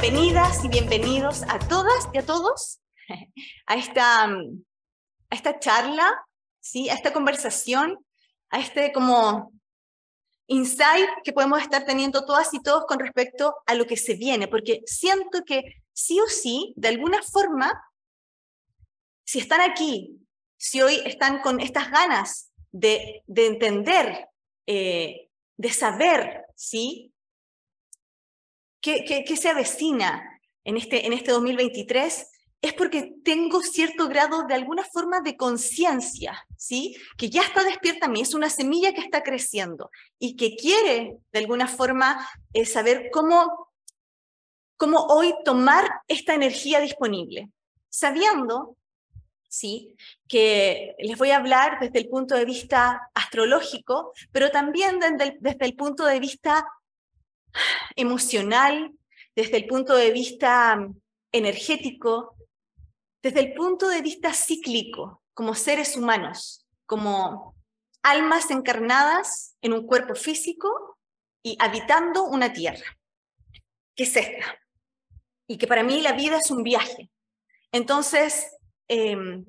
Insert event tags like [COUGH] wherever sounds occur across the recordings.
bienvenidas y bienvenidos a todas y a todos a esta, esta charla, ¿sí? a esta conversación, a este como insight que podemos estar teniendo todas y todos con respecto a lo que se viene, porque siento que sí o sí, de alguna forma, si están aquí, si hoy están con estas ganas de, de entender, eh, de saber, ¿sí? ¿Qué, se avecina en este, en este 2023? es porque tengo cierto grado de alguna forma de conciencia, ¿sí? Que ya está despierta a mí, es una semilla que está creciendo y que quiere de alguna forma eh, saber cómo, cómo hoy tomar esta energía disponible, sabiendo, ¿sí? Que les voy a hablar desde el punto de vista astrológico, pero también desde el punto de vista emocional, desde el punto de vista energético, desde el punto de vista cíclico, como seres humanos, como almas encarnadas en un cuerpo físico y habitando una tierra, que es esta, y que para mí la vida es un viaje. Entonces, em,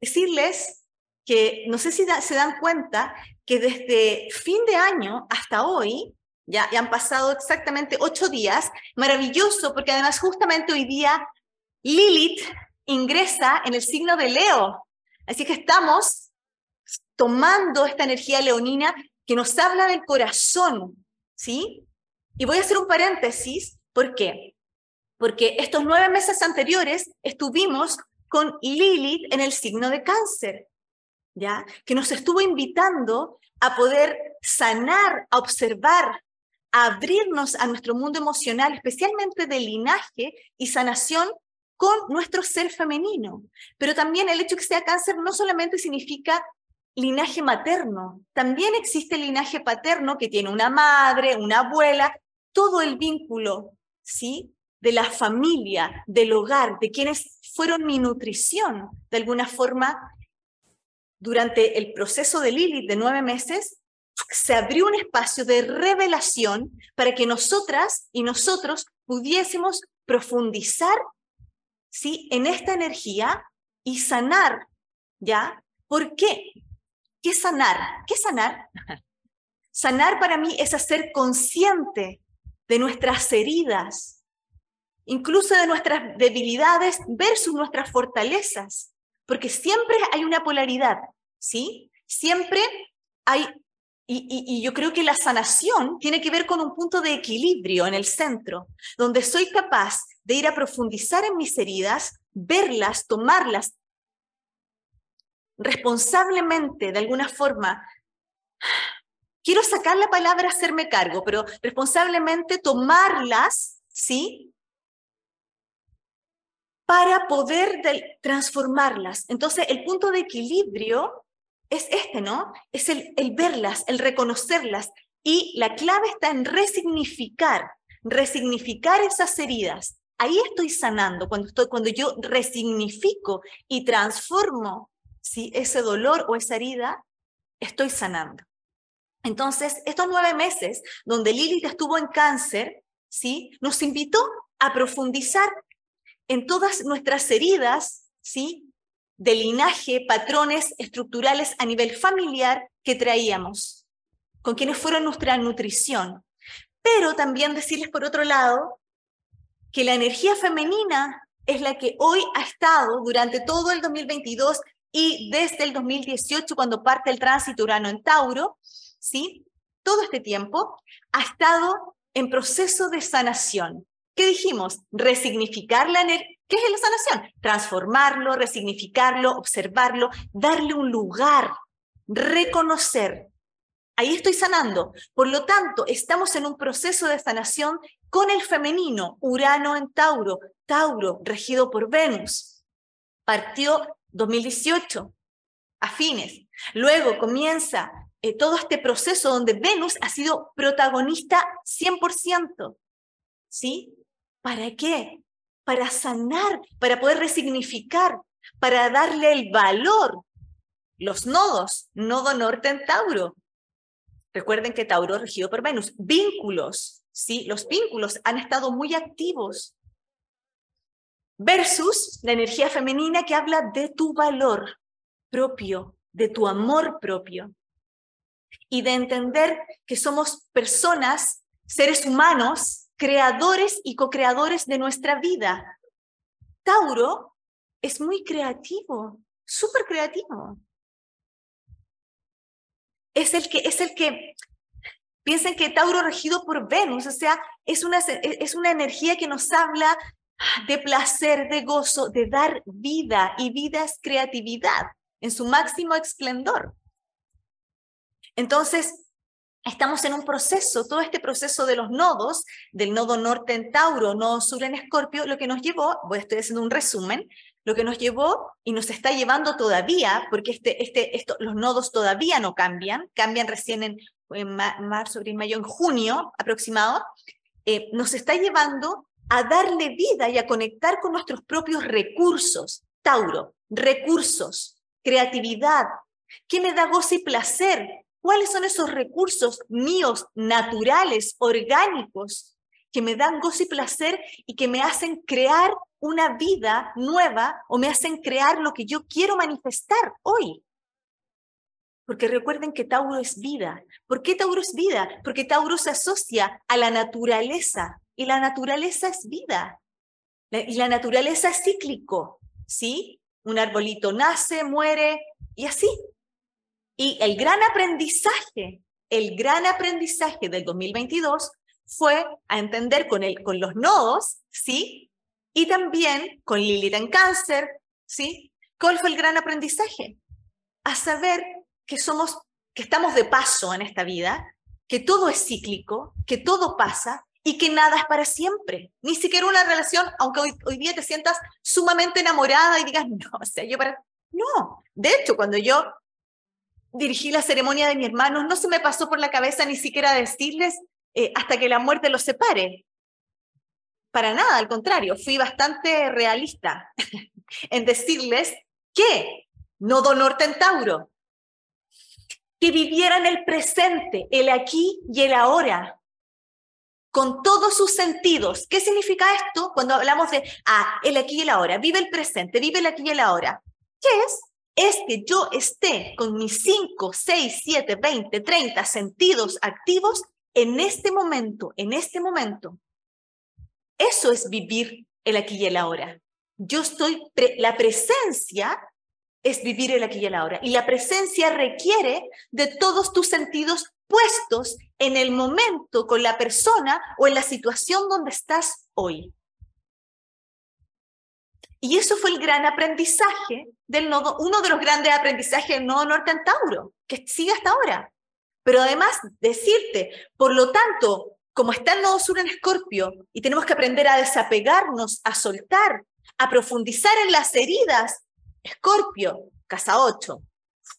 decirles que no sé si se dan cuenta que desde fin de año hasta hoy, ya, ya han pasado exactamente ocho días, maravilloso, porque además justamente hoy día Lilith ingresa en el signo de Leo. Así que estamos tomando esta energía leonina que nos habla del corazón, ¿sí? Y voy a hacer un paréntesis, ¿por qué? Porque estos nueve meses anteriores estuvimos con Lilith en el signo de cáncer, ¿ya? Que nos estuvo invitando a poder sanar, a observar, abrirnos a nuestro mundo emocional, especialmente de linaje y sanación con nuestro ser femenino. Pero también el hecho que sea cáncer no solamente significa linaje materno, también existe el linaje paterno que tiene una madre, una abuela, todo el vínculo, ¿sí? De la familia, del hogar, de quienes fueron mi nutrición, de alguna forma, durante el proceso de Lilith de nueve meses, se abrió un espacio de revelación para que nosotras y nosotros pudiésemos profundizar ¿sí? En esta energía y sanar, ¿ya? ¿Por qué? ¿Qué sanar? ¿Qué sanar? [LAUGHS] Sanar para mí es hacer consciente de nuestras heridas, incluso de nuestras debilidades versus nuestras fortalezas, porque siempre hay una polaridad, ¿sí? Siempre hay y, yo creo que la sanación tiene que ver con un punto de equilibrio en el centro, donde soy capaz de ir a profundizar en mis heridas, verlas, tomarlas responsablemente, de alguna forma. Quiero sacar la palabra hacerme cargo, pero responsablemente tomarlas, ¿sí? Para poder transformarlas. Entonces, el punto de equilibrio es este, ¿no? Es el, el verlas, el reconocerlas. Y la clave está en resignificar, resignificar esas heridas. Ahí estoy sanando, cuando, estoy, cuando yo resignifico y transformo ¿sí? ese dolor o esa herida, estoy sanando. Entonces, estos nueve meses donde Lilith estuvo en cáncer, ¿sí? nos invitó a profundizar en todas nuestras heridas, ¿sí? De linaje, patrones estructurales a nivel familiar que traíamos, con quienes fueron nuestra nutrición. Pero también decirles por otro lado que la energía femenina es la que hoy ha estado durante todo el 2022 y desde el 2018 cuando parte el tránsito Urano en Tauro, ¿sí? Todo este tiempo ha estado en proceso de sanación. ¿Qué dijimos? Resignificar la energía. ¿Qué es la sanación? Transformarlo, resignificarlo, observarlo, darle un lugar, reconocer. Ahí estoy sanando. Por lo tanto, estamos en un proceso de sanación con el femenino, Urano en Tauro, Tauro regido por Venus. Partió 2018, a fines. Luego comienza eh, todo este proceso donde Venus ha sido protagonista 100%. ¿Sí? ¿Para qué? Para sanar, para poder resignificar, para darle el valor. Los nodos, nodo norte en Tauro. Recuerden que Tauro regido por Venus. Vínculos, ¿sí? Los vínculos han estado muy activos. Versus la energía femenina que habla de tu valor propio, de tu amor propio. Y de entender que somos personas, seres humanos, creadores y co-creadores de nuestra vida. Tauro es muy creativo, súper creativo. Es el que, es el que Piensen que Tauro regido por Venus, o sea, es una, es una energía que nos habla de placer, de gozo, de dar vida, y vida es creatividad en su máximo esplendor. Entonces, estamos en un proceso, todo este proceso de los nodos, del nodo norte en Tauro, nodo sur en Escorpio, lo que nos llevó, voy, estoy haciendo un resumen, lo que nos llevó y nos está llevando todavía, porque este, este, esto, los nodos todavía no cambian, cambian recién en en marzo, abril, mayo, en junio aproximado, eh, nos está llevando a darle vida y a conectar con nuestros propios recursos. Tauro, recursos, creatividad. ¿Qué me da gozo y placer? ¿Cuáles son esos recursos míos, naturales, orgánicos, que me dan gozo y placer y que me hacen crear una vida nueva o me hacen crear lo que yo quiero manifestar hoy? Porque recuerden que Tauro es vida. ¿Por qué Tauro es vida? Porque Tauro se asocia a la naturaleza y la naturaleza es vida. Y la naturaleza es cíclico, ¿sí? Un arbolito nace, muere y así. Y el gran aprendizaje, el gran aprendizaje del 2022 fue a entender con, el, con los nodos, ¿sí? Y también con Lilith en cáncer, ¿sí? ¿Cuál fue el gran aprendizaje? A saber que somos, que estamos de paso en esta vida, que todo es cíclico, que todo pasa y que nada es para siempre. Ni siquiera una relación, aunque hoy, hoy día te sientas sumamente enamorada y digas, no, o sea, yo para... No, de hecho, cuando yo dirigí la ceremonia de mi hermano, no se me pasó por la cabeza ni siquiera decirles eh, hasta que la muerte los separe. Para nada, al contrario, fui bastante realista [LAUGHS] en decirles que nodo norte en Tauro, que vivieran el presente, el aquí y el ahora, con todos sus sentidos. ¿Qué significa esto cuando hablamos de, ah, el aquí y el ahora? Vive el presente, vive el aquí y el ahora. ¿Qué es? Es que yo esté con mis 5, 6, 7, 20, 30 sentidos activos en este momento, en este momento. Eso es vivir el aquí y el ahora. Yo estoy, la presencia es vivir el aquí y el ahora. Y la presencia requiere de todos tus sentidos puestos en el momento, con la persona o en la situación donde estás hoy. Y eso fue el gran aprendizaje del nodo, uno de los grandes aprendizajes del nodo norte en Tauro, que sigue hasta ahora. Pero además, decirte, por lo tanto, como está el nodo sur en Escorpio y tenemos que aprender a desapegarnos, a soltar, a profundizar en las heridas Escorpio, casa 8,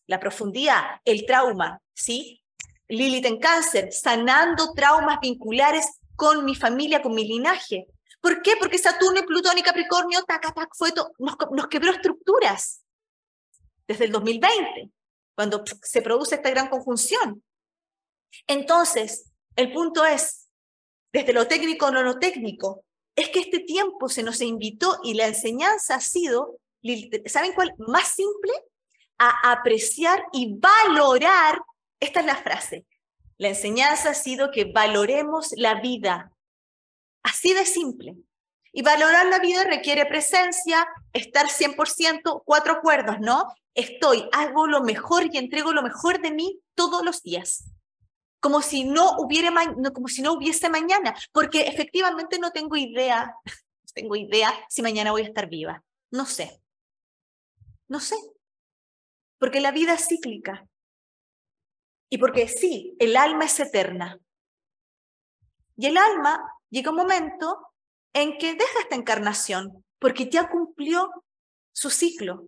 la profundidad, el trauma, ¿sí? Lilith en cáncer, sanando traumas vinculares con mi familia, con mi linaje. ¿Por qué? Porque Saturno y Plutón y Capricornio, tac, tac, fue nos, nos quebró estructuras desde el 2020, cuando se produce esta gran conjunción. Entonces, el punto es, desde lo técnico no lo técnico, es que este tiempo se nos invitó y la enseñanza ha sido ¿saben cuál? Más simple, a apreciar y valorar, esta es la frase, la enseñanza ha sido que valoremos la vida, así de simple. Y valorar la vida requiere presencia, estar 100%, cuatro acuerdos, ¿no? Estoy, hago lo mejor y entrego lo mejor de mí todos los días. Como si no hubiera, como si no hubiese mañana, porque efectivamente no tengo idea, no tengo idea si mañana voy a estar viva. No sé. No sé, porque la vida es cíclica. Y porque sí, el alma es eterna. Y el alma llega un momento en que deja esta encarnación, porque ya cumplió su ciclo.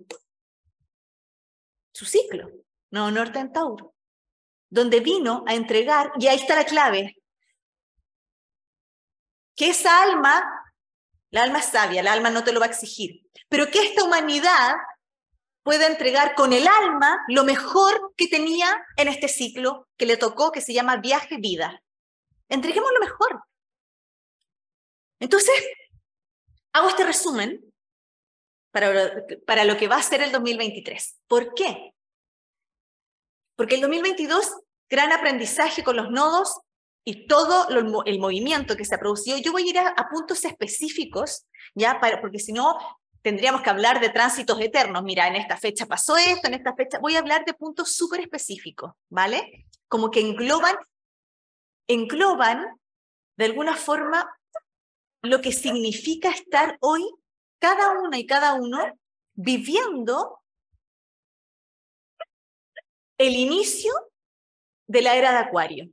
Su ciclo, no en Tauro, donde vino a entregar, y ahí está la clave, que esa alma, la alma es sabia, el alma no te lo va a exigir, pero que esta humanidad pueda entregar con el alma lo mejor que tenía en este ciclo que le tocó, que se llama viaje vida. Entreguemos lo mejor. Entonces, hago este resumen para, para lo que va a ser el 2023. ¿Por qué? Porque el 2022, gran aprendizaje con los nodos y todo el movimiento que se ha producido. Yo voy a ir a, puntos específicos, ya, para, porque si no, tendríamos que hablar de tránsitos eternos. Mira, en esta fecha pasó esto, en esta fecha. Voy a hablar de puntos súper específicos, ¿vale? Como que engloban, engloban de alguna forma lo que significa estar hoy cada una y cada uno viviendo el inicio de la era de Acuario.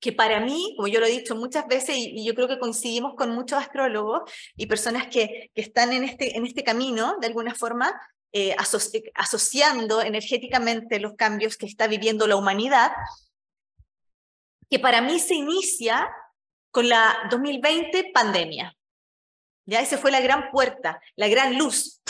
Que para mí, como yo lo he dicho muchas veces, y, yo creo que coincidimos con muchos astrólogos y personas que, que están en este, en este camino, de alguna forma, eh, asociando energéticamente los cambios que está viviendo la humanidad, que para mí se inicia con la 2020 pandemia. Ya esa fue la gran puerta, la gran luz.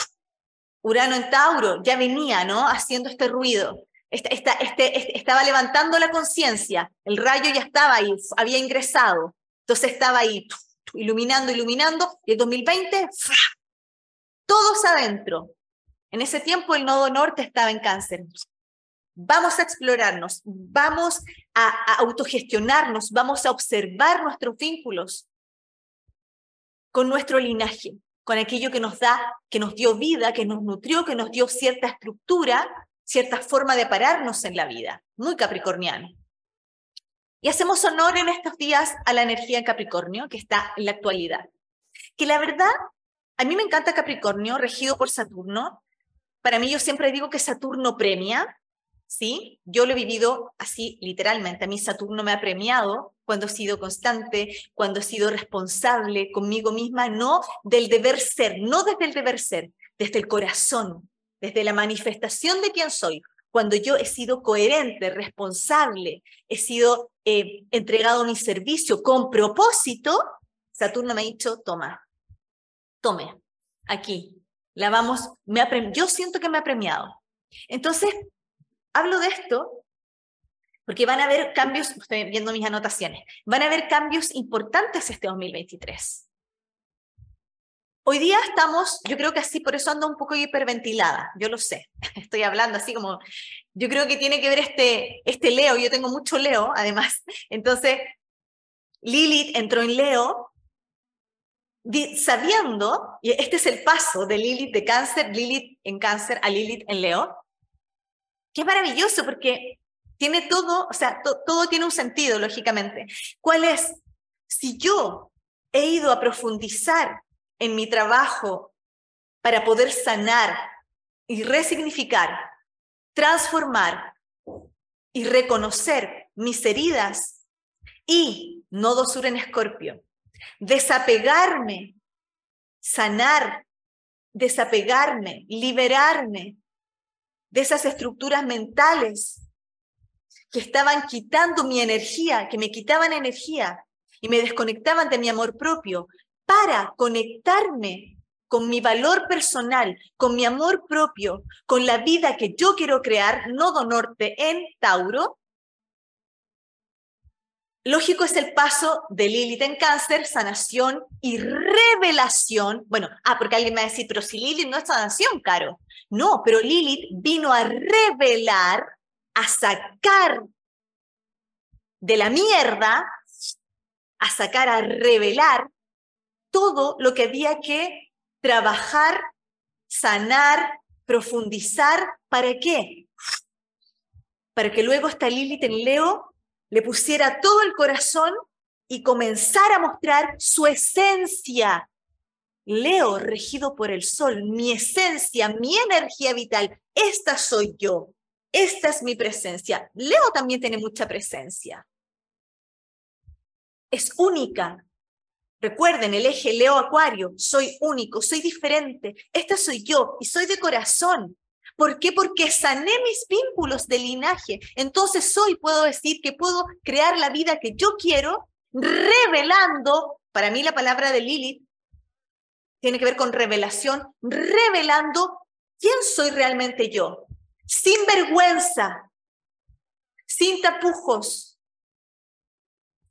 Urano en Tauro ya venía, ¿no? Haciendo este ruido. Este, este, estaba levantando la conciencia, el rayo ya estaba ahí, había ingresado, entonces estaba ahí iluminando, iluminando, y el 2020, todos adentro. En ese tiempo el nodo norte estaba en cáncer. Vamos a explorarnos, vamos a, autogestionarnos, vamos a observar nuestros vínculos con nuestro linaje, con aquello que nos da, que nos dio vida, que nos nutrió, que nos dio cierta estructura cierta forma de pararnos en la vida, muy capricorniano. Y hacemos honor en estos días a la energía en Capricornio que está en la actualidad. Que la verdad, a mí me encanta Capricornio, regido por Saturno. Para mí yo siempre digo que Saturno premia, ¿sí? Yo lo he vivido así literalmente. A mí Saturno me ha premiado cuando he sido constante, cuando he sido responsable conmigo misma, no del deber ser, no desde el deber ser, desde el corazón, desde la manifestación de quién soy, cuando yo he sido coherente, responsable, he sido eh, entregado mi servicio con propósito, Saturno me ha dicho, toma, tome, aquí, la vamos, me yo siento que me ha premiado. Entonces, hablo de esto porque van a haber cambios, estoy viendo mis anotaciones, van a haber cambios importantes este 2023. Hoy día estamos, yo creo que así, por eso ando un poco hiperventilada, yo lo sé, [LAUGHS] estoy hablando así como, yo creo que tiene que ver este, este Leo, yo tengo mucho Leo además, [LAUGHS] entonces Lilith entró en Leo sabiendo, y este es el paso de Lilith de cáncer, Lilith en cáncer a Lilith en Leo, que es maravilloso porque tiene todo, o sea, todo tiene un sentido, lógicamente. ¿Cuál es? Si yo he ido a profundizar en mi trabajo para poder sanar y resignificar, transformar y reconocer mis heridas y nodo sur en escorpio, desapegarme, sanar, desapegarme, liberarme de esas estructuras mentales que estaban quitando mi energía, que me quitaban energía y me desconectaban de mi amor propio, para conectarme con mi valor personal, con mi amor propio, con la vida que yo quiero crear, nodo norte en Tauro, lógico es el paso de Lilith en cáncer, sanación y revelación. Bueno, ah, porque alguien me va a decir, pero si Lilith no es sanación, Caro. No, pero Lilith vino a revelar, a sacar de la mierda, a sacar, a revelar todo lo que había que trabajar, sanar, profundizar. ¿Para qué? Para que luego esta Lilith en Leo le pusiera todo el corazón y comenzara a mostrar su esencia. Leo, regido por el sol, mi esencia, mi energía vital, esta soy yo, esta es mi presencia. Leo también tiene mucha presencia. Es única, Recuerden, el eje Leo Acuario, soy único, soy diferente, esta soy yo y soy de corazón. ¿Por qué? Porque sané mis vínculos de linaje. Entonces hoy puedo decir que puedo crear la vida que yo quiero, revelando, para mí la palabra de Lilith tiene que ver con revelación, revelando quién soy realmente yo, sin vergüenza, sin tapujos,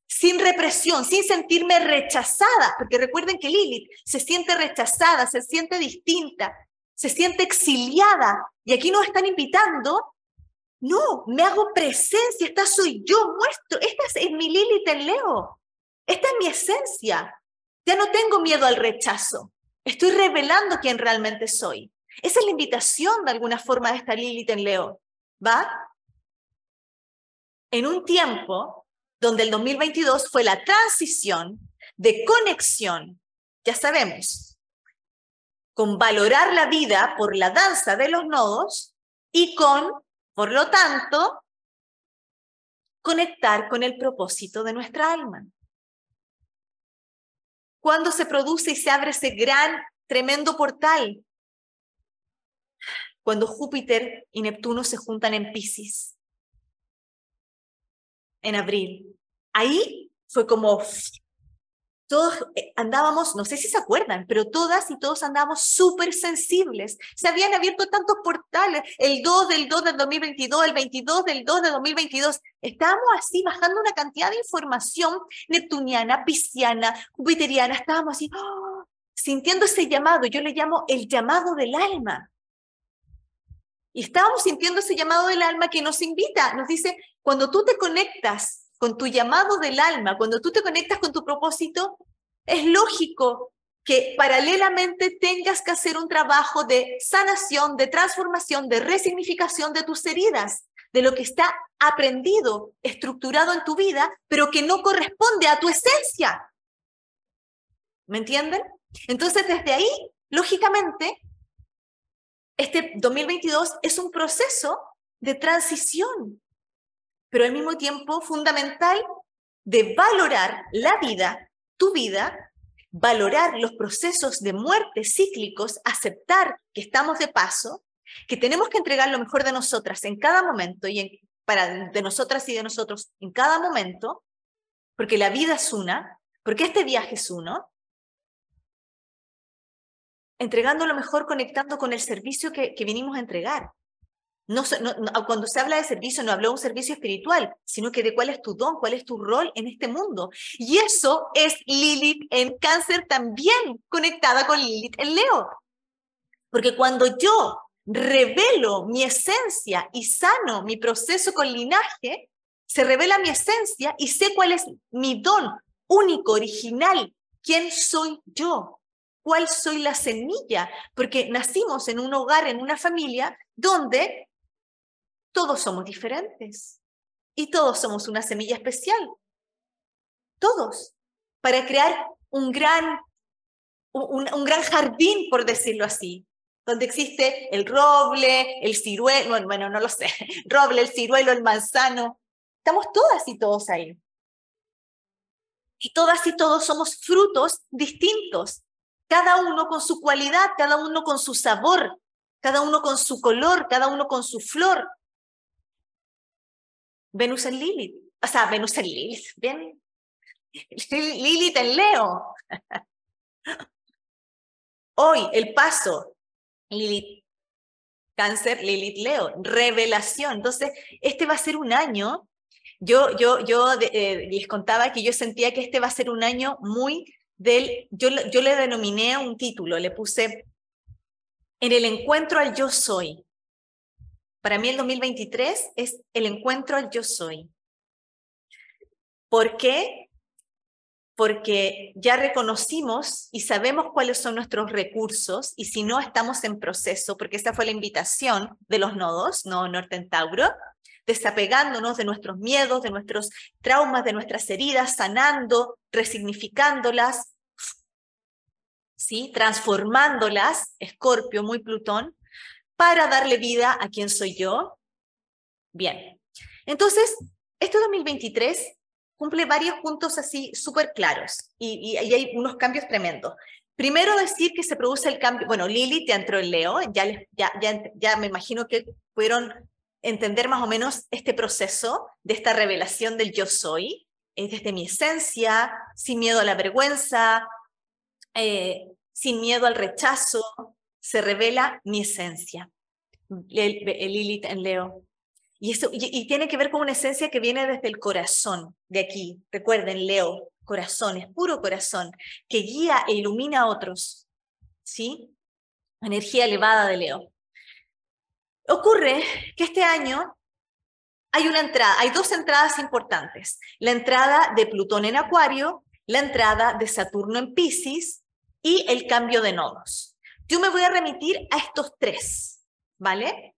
sin represión, sin sentirme rechazada, porque recuerden que Lilith se siente rechazada, se siente distinta, se siente exiliada. Y aquí nos están invitando, no, me hago presencia, esta soy yo, muestro, esta es mi Lilith en Leo, esta es mi esencia. Ya no tengo miedo al rechazo, estoy revelando quién realmente soy. Esa es la invitación de alguna forma de esta Lilith en Leo, ¿va? En un tiempo donde el 2022 fue la transición de conexión, ya sabemos, con valorar la vida por la danza de los nodos y con, por lo tanto, conectar con el propósito de nuestra alma. Cuando se produce y se abre ese gran, tremendo portal? Cuando Júpiter y Neptuno se juntan en Pisces en abril. Ahí fue como todos eh, andábamos, no sé si se acuerdan, pero todas y todos andábamos súper sensibles. Se habían abierto tantos portales, el 2 del 2 del 2022, el 22 del 2 del 2022. Estábamos así bajando una cantidad de información neptuniana, pisciana, jupiteriana. Estábamos así, ¡oh! sintiendo ese llamado. Yo le llamo el llamado del alma. Y estábamos sintiendo ese llamado del alma que nos invita, nos dice, cuando tú te conectas con tu llamado del alma, cuando tú te conectas con tu propósito, es lógico que paralelamente tengas que hacer un trabajo de sanación, de transformación, de resignificación de tus heridas, de lo que está aprendido, estructurado en tu vida, pero que no corresponde a tu esencia. ¿Me entienden? Entonces, desde ahí, lógicamente, este 2022 es un proceso de transición, pero al mismo tiempo fundamental de valorar la vida, tu vida, valorar los procesos de muerte cíclicos, aceptar que estamos de paso, que tenemos que entregar lo mejor de nosotras en cada momento y para de nosotras y de nosotros en cada momento, porque la vida es una, porque este viaje es uno, entregando lo mejor, conectando con el servicio que, que vinimos a entregar. No, cuando se habla de servicio, no hablo de un servicio espiritual, sino que de cuál es tu don, cuál es tu rol en este mundo. Y eso es Lilith en cáncer también conectada con Lilith en Leo. Porque cuando yo revelo mi esencia y sano mi proceso con linaje, se revela mi esencia y sé cuál es mi don único, original, quién soy yo cuál soy la semilla, porque nacimos en un hogar, en una familia, donde todos somos diferentes y todos somos una semilla especial. Todos, para crear un gran, un, gran jardín, por decirlo así, donde existe el roble, el ciruelo, bueno, no lo sé, [LAUGHS] roble, el ciruelo, el manzano. Estamos todas y todos ahí. Y todas y todos somos frutos distintos, cada uno con su cualidad, cada uno con su sabor, cada uno con su color, cada uno con su flor. Venus en Lilith, o sea, Venus en Lilith, bien. Lilith en Leo. [LAUGHS] Hoy el paso, Lilith, cáncer, Lilith, Leo, revelación. Entonces, este va a ser un año, yo, yo, yo eh, les contaba que yo sentía que este va a ser un año muy del, yo, yo le denominé un título, le puse en el encuentro al yo soy. Para mí el 2023 es el encuentro al yo soy. ¿Por qué? Porque ya reconocimos y sabemos cuáles son nuestros recursos y si no estamos en proceso, porque esa fue la invitación de los nodos, no Norte en Tauro, desapegándonos de nuestros miedos, de nuestros traumas, de nuestras heridas, sanando, resignificándolas, ¿sí? transformándolas, Escorpio, muy Plutón, para darle vida a quien soy yo. Bien, entonces, este 2023 cumple varios puntos así súper claros y, hay unos cambios tremendos. Primero decir que se produce el cambio, bueno, Lilith ya entró en Leo, ya, me imagino que pudieron entender más o menos este proceso de esta revelación del yo soy, es desde mi esencia, sin miedo a la vergüenza, eh, sin miedo al rechazo, se revela mi esencia. El, Lilith en Leo. Y, eso, y, tiene que ver con una esencia que viene desde el corazón, de aquí. Recuerden, Leo, corazón, es puro corazón, que guía e ilumina a otros. ¿Sí? Energía elevada de Leo. Ocurre que este año hay una entrada, hay dos entradas importantes. La entrada de Plutón en Acuario, la entrada de Saturno en Pisces y el cambio de nodos. Yo me voy a remitir a estos tres, ¿vale?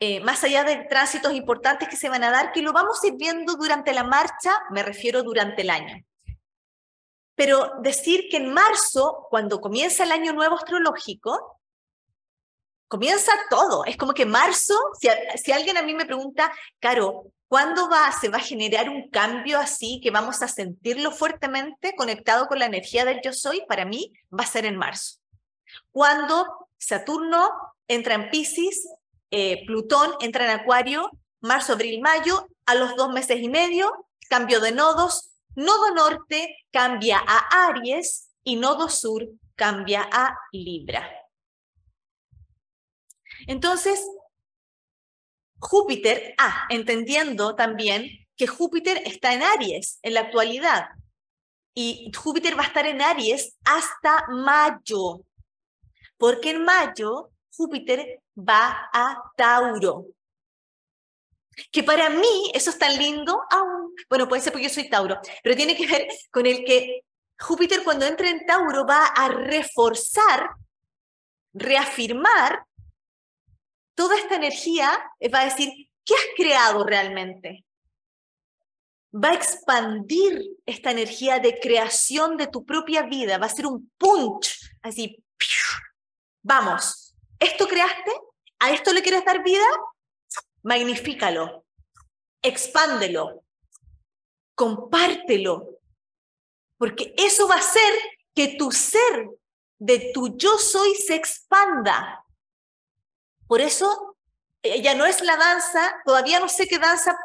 Eh, más allá de tránsitos importantes que se van a dar, que lo vamos a ir viendo durante la marcha, me refiero durante el año. Pero decir que en marzo, cuando comienza el año nuevo astrológico, comienza todo. Es como que marzo, si, si alguien a mí me pregunta, Caro, ¿cuándo va, se va a generar un cambio así que vamos a sentirlo fuertemente conectado con la energía del yo soy? Para mí va a ser en marzo. Cuando Saturno entra en Pisces, eh, Plutón entra en Acuario, marzo, abril, mayo, a los dos meses y medio, cambio de nodos, nodo norte cambia a Aries y nodo sur cambia a Libra. Entonces, Júpiter, ah, entendiendo también que Júpiter está en Aries en la actualidad y Júpiter va a estar en Aries hasta mayo porque en mayo Júpiter va a Tauro. Que para mí eso es tan lindo, aún, bueno, puede ser porque yo soy Tauro, pero tiene que ver con el que Júpiter cuando entra en Tauro va a reforzar, reafirmar toda esta energía, va a decir, ¿qué has creado realmente? Va a expandir esta energía de creación de tu propia vida, va a ser un punch, así, Vamos, ¿esto creaste? ¿A esto le quieres dar vida? Magnifícalo, expándelo, compártelo, porque eso va a hacer que tu ser de tu yo soy se expanda. Por eso eh, ya no es la danza, todavía no sé qué danza,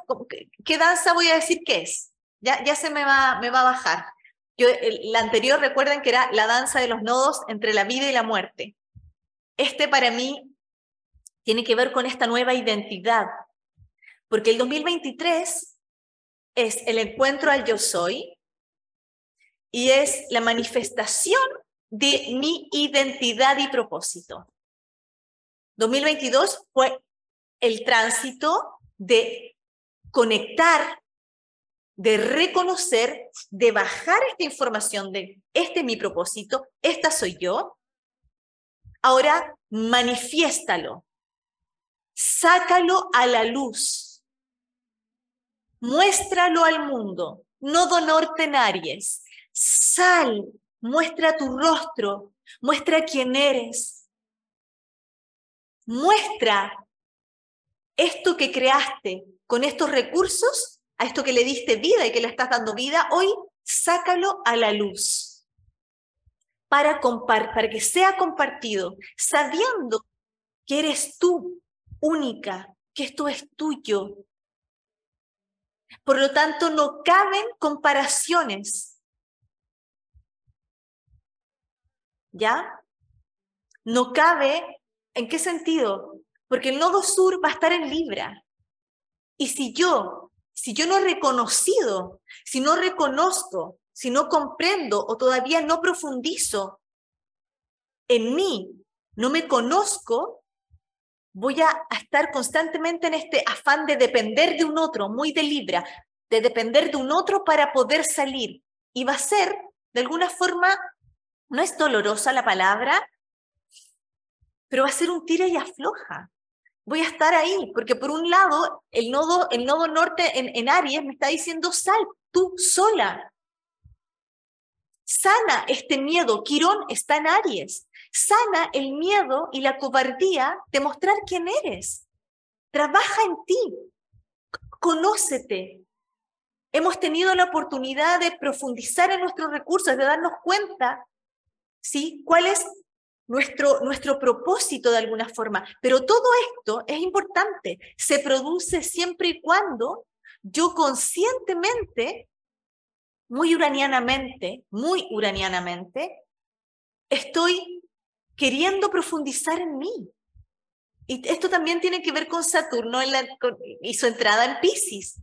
qué danza voy a decir que es. Ya, ya se me va, me va a bajar. Yo, la anterior recuerden que era la danza de los nodos entre la vida y la muerte. Este para mí tiene que ver con esta nueva identidad, porque el 2023 es el encuentro al yo soy y es la manifestación de mi identidad y propósito. 2022 fue el tránsito de conectar, de reconocer, de bajar esta información de este es mi propósito, esta soy yo, Ahora manifiéstalo, sácalo a la luz, muéstralo al mundo, nodo norte en Aries, sal, muestra tu rostro, muestra quién eres, muestra esto que creaste con estos recursos, a esto que le diste vida y que le estás dando vida, hoy sácalo a la luz para, para que sea compartido, sabiendo que eres tú única, que esto es tuyo. Por lo tanto, no caben comparaciones. ¿Ya? No cabe, ¿en qué sentido? Porque el nodo sur va a estar en Libra. Y si yo, si yo no he reconocido, si no reconozco si no comprendo o todavía no profundizo en mí, no me conozco, voy a, estar constantemente en este afán de depender de un otro, muy de Libra, de depender de un otro para poder salir. Y va a ser, de alguna forma, no es dolorosa la palabra, pero va a ser un tira y afloja. Voy a estar ahí, porque por un lado, el nodo, el nodo norte en, en Aries me está diciendo, sal tú sola, Sana este miedo. Quirón está en Aries. Sana el miedo y la cobardía de mostrar quién eres. Trabaja en ti. Conócete. Hemos tenido la oportunidad de profundizar en nuestros recursos, de darnos cuenta, ¿sí? ¿Cuál es nuestro, nuestro propósito de alguna forma? Pero todo esto es importante. Se produce siempre y cuando yo conscientemente muy uranianamente, muy uranianamente, estoy queriendo profundizar en mí. Y esto también tiene que ver con Saturno y su entrada en Pisces,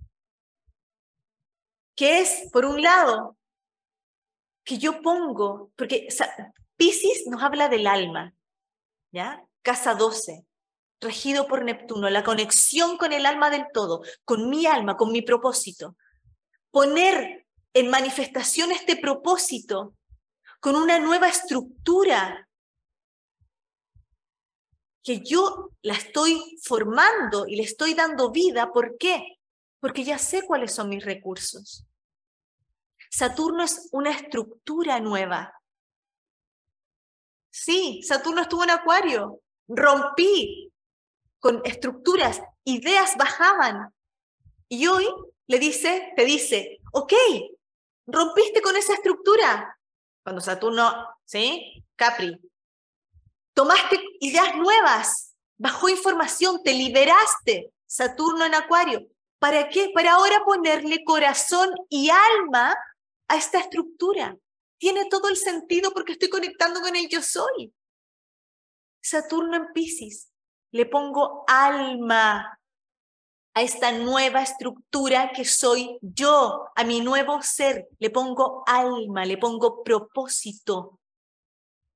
que es, por un lado, que yo pongo, porque Pisces nos habla del alma, ¿ya? Casa 12, regido por Neptuno, la conexión con el alma del todo, con mi alma, con mi propósito. Poner en manifestación este propósito con una nueva estructura que yo la estoy formando y le estoy dando vida. ¿Por qué? Porque ya sé cuáles son mis recursos. Saturno es una estructura nueva. Sí, Saturno estuvo en Acuario. Rompí con estructuras, ideas bajaban. Y hoy le dice, te dice, ok, rompiste con esa estructura. Cuando Saturno, ¿sí? Capri, tomaste ideas nuevas, bajó información, te liberaste, Saturno en Acuario. ¿Para qué? Para ahora ponerle corazón y alma a esta estructura. Tiene todo el sentido porque estoy conectando con el yo soy. Saturno en Pisces. Le pongo alma a esta nueva estructura que soy yo, a mi nuevo ser. Le pongo alma, le pongo propósito.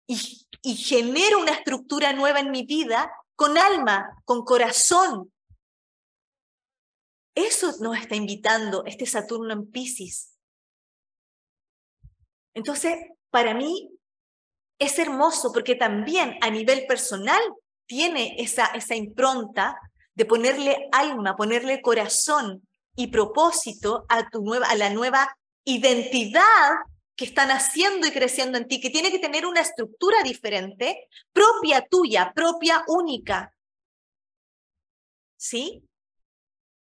Y, y genero una estructura nueva en mi vida con alma, con corazón. Eso nos está invitando este Saturno en Pisces. Entonces, para mí es hermoso porque también a nivel personal tiene esa, esa impronta de ponerle alma, ponerle corazón y propósito a, tu nueva, a la nueva identidad que están haciendo y creciendo en ti, que tiene que tener una estructura diferente, propia tuya, propia única. ¿Sí?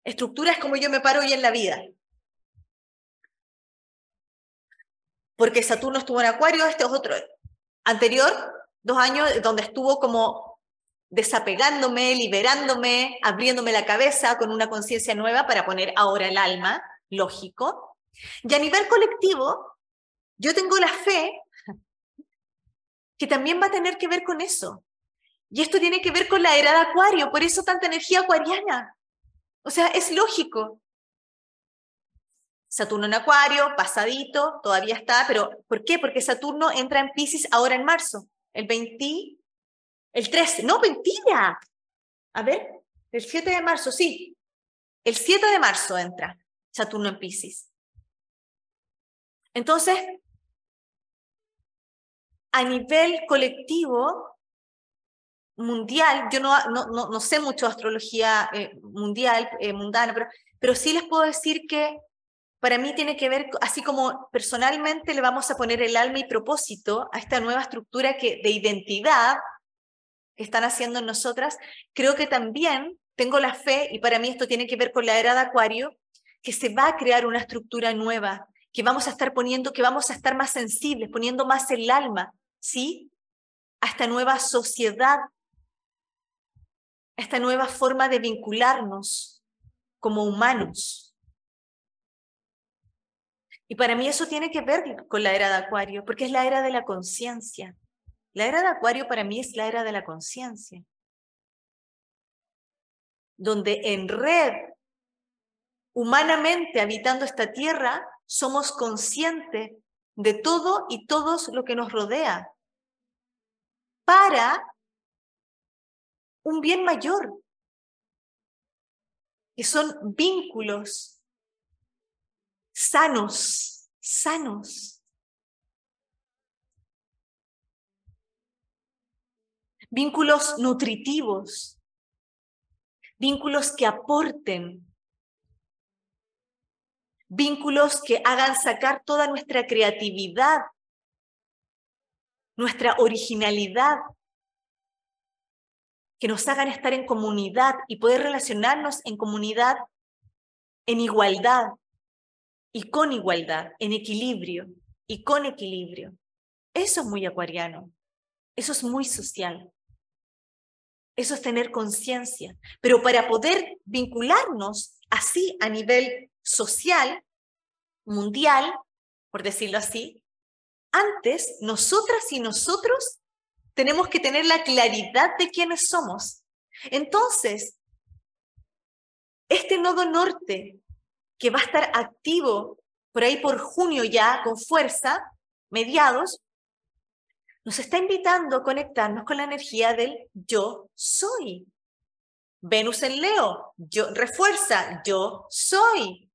Estructura es como yo me paro hoy en la vida. porque Saturno estuvo en Acuario, este es otro anterior, dos años donde estuvo como desapegándome, liberándome, abriéndome la cabeza con una conciencia nueva para poner ahora el alma, lógico. Y a nivel colectivo, yo tengo la fe que también va a tener que ver con eso. Y esto tiene que ver con la era de Acuario, por eso tanta energía acuariana. O sea, es lógico. Saturno en Acuario, pasadito, todavía está, pero ¿por qué? Porque Saturno entra en Pisces ahora en marzo, el 20, el 13, no, mentira. A ver, el 7 de marzo, sí. El 7 de marzo entra Saturno en Pisces. Entonces, a nivel colectivo, mundial, yo no, no, no, sé mucho de astrología eh, mundial, eh, mundana, pero, pero sí les puedo decir que para mí tiene que ver, así como personalmente le vamos a poner el alma y propósito a esta nueva estructura que, de identidad están haciendo en nosotras, creo que también tengo la fe, y para mí esto tiene que ver con la era de Acuario, que se va a crear una estructura nueva, que vamos a estar poniendo, que vamos a estar más sensibles, poniendo más el alma, ¿sí? A esta nueva sociedad, a esta nueva forma de vincularnos como humanos. Y para mí eso tiene que ver con la era de Acuario, porque es la era de la conciencia. La era de Acuario para mí es la era de la conciencia, donde en red, humanamente habitando esta tierra, somos conscientes de todo y todos lo que nos rodea para un bien mayor, que son vínculos sanos, sanos. Vínculos nutritivos, vínculos que aporten, vínculos que hagan sacar toda nuestra creatividad, nuestra originalidad, que nos hagan estar en comunidad y poder relacionarnos en comunidad en igualdad, y con igualdad, en equilibrio y con equilibrio. Eso es muy acuariano, eso es muy social, eso es tener conciencia. Pero para poder vincularnos así a nivel social, mundial, por decirlo así, antes nosotras y nosotros tenemos que tener la claridad de quiénes somos. Entonces, este nodo norte, que va a estar activo por ahí por junio ya con fuerza, mediados, nos está invitando a conectarnos con la energía del yo soy. Venus en Leo, yo refuerza, yo soy.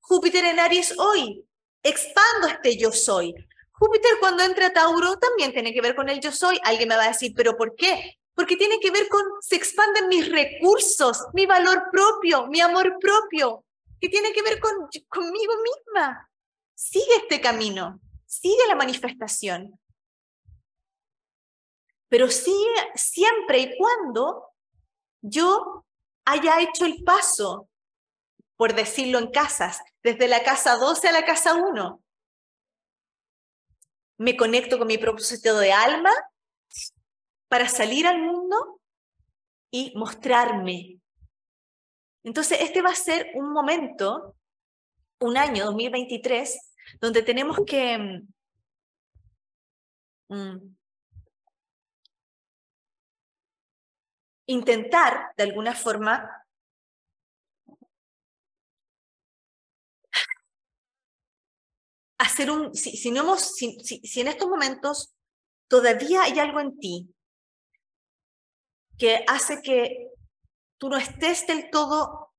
Júpiter en Aries hoy, expando este yo soy. Júpiter cuando entra a Tauro también tiene que ver con el yo soy. Alguien me va a decir, pero ¿por qué? Porque tiene que ver con, se expanden mis recursos, mi valor propio, mi amor propio, que tiene que ver con, conmigo misma. Sigue este camino, sigue la manifestación. Pero sigue siempre y cuando yo haya hecho el paso, por decirlo en casas, desde la casa 12 a la casa 1. Me conecto con mi propósito de alma para salir al mundo y mostrarme. Entonces, este va a ser un momento, un año 2023, donde tenemos que mm, intentar, de alguna forma, hacer un, si, no hemos, si, si en estos momentos todavía hay algo en ti que hace que tú no estés del todo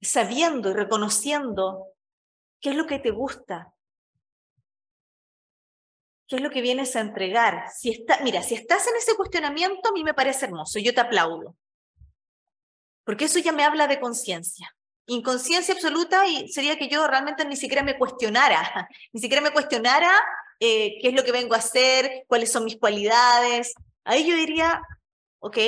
sabiendo y reconociendo qué es lo que te gusta, qué es lo que vienes a entregar. Si está, mira, si estás en ese cuestionamiento, a mí me parece hermoso, yo te aplaudo, porque eso ya me habla de conciencia. Inconsciencia absoluta y sería que yo realmente ni siquiera me cuestionara, [LAUGHS] ni siquiera me cuestionara eh, qué es lo que vengo a hacer, cuáles son mis cualidades, Ahí yo diría, ok,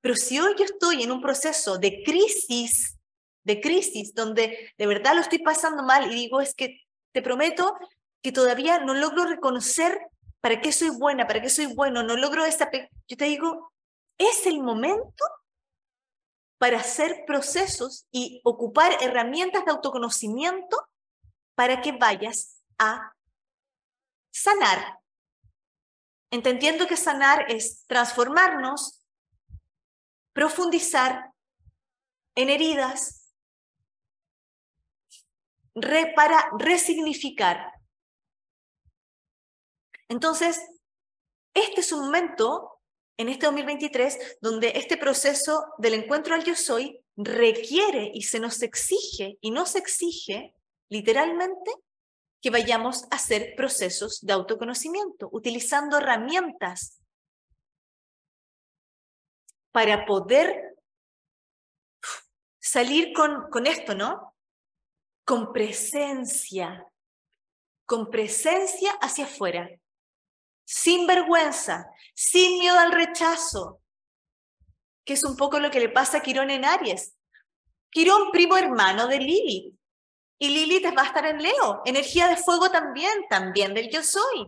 pero si hoy yo estoy en un proceso de crisis, de crisis, donde de verdad lo estoy pasando mal y digo, es que te prometo que todavía no logro reconocer para qué soy buena, para qué soy bueno, no logro esa... Yo te digo, es el momento para hacer procesos y ocupar herramientas de autoconocimiento para que vayas a sanar entendiendo que sanar es transformarnos, profundizar en heridas, para resignificar. Entonces, este es un momento en este 2023 donde este proceso del encuentro al yo soy requiere y se nos exige y nos exige literalmente que vayamos a hacer procesos de autoconocimiento, utilizando herramientas para poder salir con, con esto, ¿no? Con presencia, con presencia hacia afuera, sin vergüenza, sin miedo al rechazo, que es un poco lo que le pasa a Quirón en Aries. Quirón, primo hermano de Lilith. Y Lilith va a estar en Leo, energía de fuego también, también del yo soy.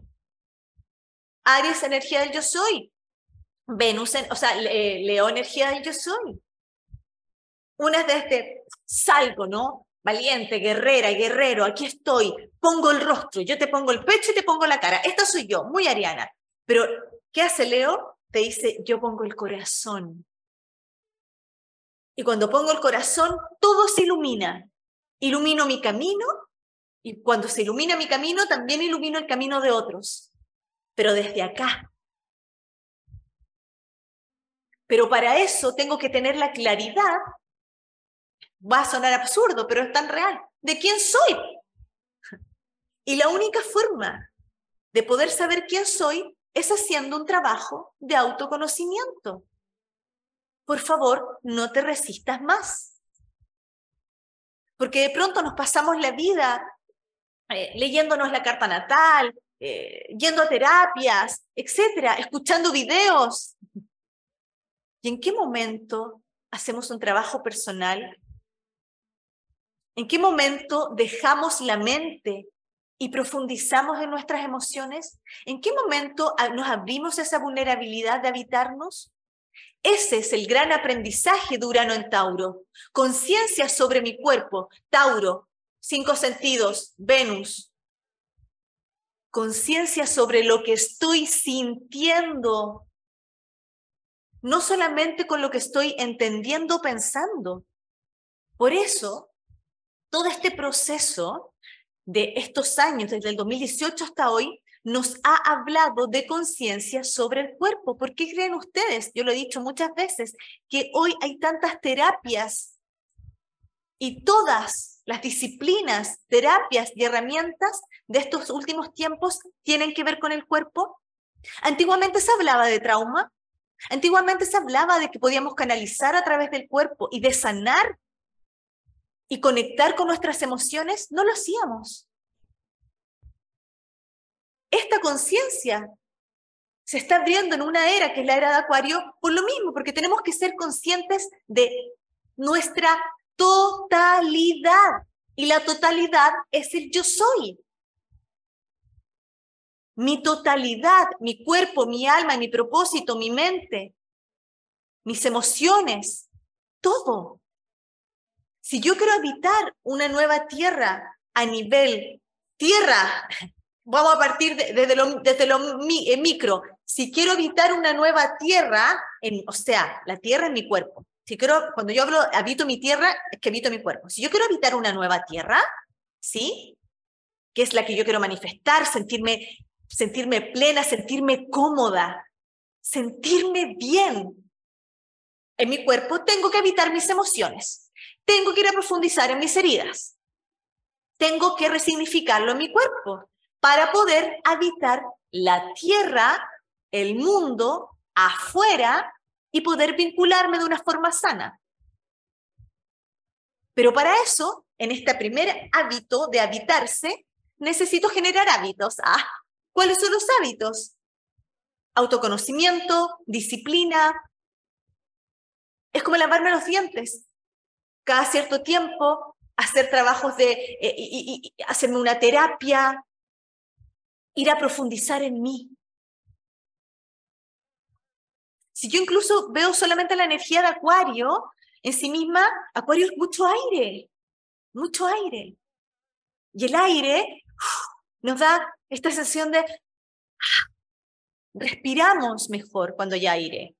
Aries, energía del yo soy. Venus, o sea, Leo, energía del yo soy. Una es de este, salgo, ¿no? Valiente, guerrera, guerrero, aquí estoy, pongo el rostro, yo te pongo el pecho y te pongo la cara. Esta soy yo, muy ariana. Pero, ¿qué hace Leo? Te dice, yo pongo el corazón. Y cuando pongo el corazón, todo se ilumina ilumino mi camino y cuando se ilumina mi camino, también ilumino el camino de otros, pero desde acá. Pero para eso tengo que tener la claridad, va a sonar absurdo, pero es tan real, de quién soy. Y la única forma de poder saber quién soy es haciendo un trabajo de autoconocimiento. Por favor, no te resistas más porque de pronto nos pasamos la vida eh, leyéndonos la carta natal, eh, yendo a terapias, etcétera, escuchando videos. ¿Y en qué momento hacemos un trabajo personal? ¿En qué momento dejamos la mente y profundizamos en nuestras emociones? ¿En qué momento nos abrimos esa vulnerabilidad de habitarnos? Ese es el gran aprendizaje de Urano en Tauro. Conciencia sobre mi cuerpo, Tauro, cinco sentidos, Venus. Conciencia sobre lo que estoy sintiendo. no solamente con lo que estoy entendiendo, pensando. Por eso, todo este proceso de estos años, desde el 2018 hasta hoy, nos ha hablado de conciencia sobre el cuerpo. ¿Por qué creen ustedes? Yo lo he dicho muchas veces, que hoy hay tantas terapias y todas las disciplinas, terapias y herramientas de estos últimos tiempos tienen que ver con el cuerpo. Antiguamente se hablaba de trauma, antiguamente se hablaba de que podíamos canalizar a través del cuerpo y de sanar y conectar con nuestras emociones, no lo hacíamos. Esta conciencia se está abriendo en una era que es la era de Acuario por lo mismo, porque tenemos que ser conscientes de nuestra totalidad. Y la totalidad es el yo soy. Mi totalidad, mi cuerpo, mi alma, mi propósito, mi mente, mis emociones, todo. Si yo quiero habitar una nueva tierra a nivel tierra, vamos a partir desde lo, desde lo eh, micro. Si quiero habitar una nueva tierra, en, o sea, la tierra en mi cuerpo. Si quiero, cuando yo hablo habito mi tierra, es que habito mi cuerpo. Si yo quiero habitar una nueva tierra, ¿sí? Que es la que yo quiero manifestar, sentirme, sentirme plena, sentirme cómoda, sentirme bien en mi cuerpo, tengo que habitar mis emociones. Tengo que ir a profundizar en mis heridas. Tengo que resignificarlo en mi cuerpo para poder habitar la tierra, el mundo, afuera y poder vincularme de una forma sana. Pero para eso, en este primer hábito de habitarse, necesito generar hábitos. Ah, ¿cuáles son los hábitos? Autoconocimiento, disciplina. Es como lavarme los dientes cada cierto tiempo, hacer trabajos de, eh, hacerme una terapia, ir a profundizar en mí. Si yo incluso veo solamente la energía de Acuario en sí misma, Acuario es mucho aire, mucho aire. Y el aire nos da esta sensación de respiramos mejor cuando hay aire.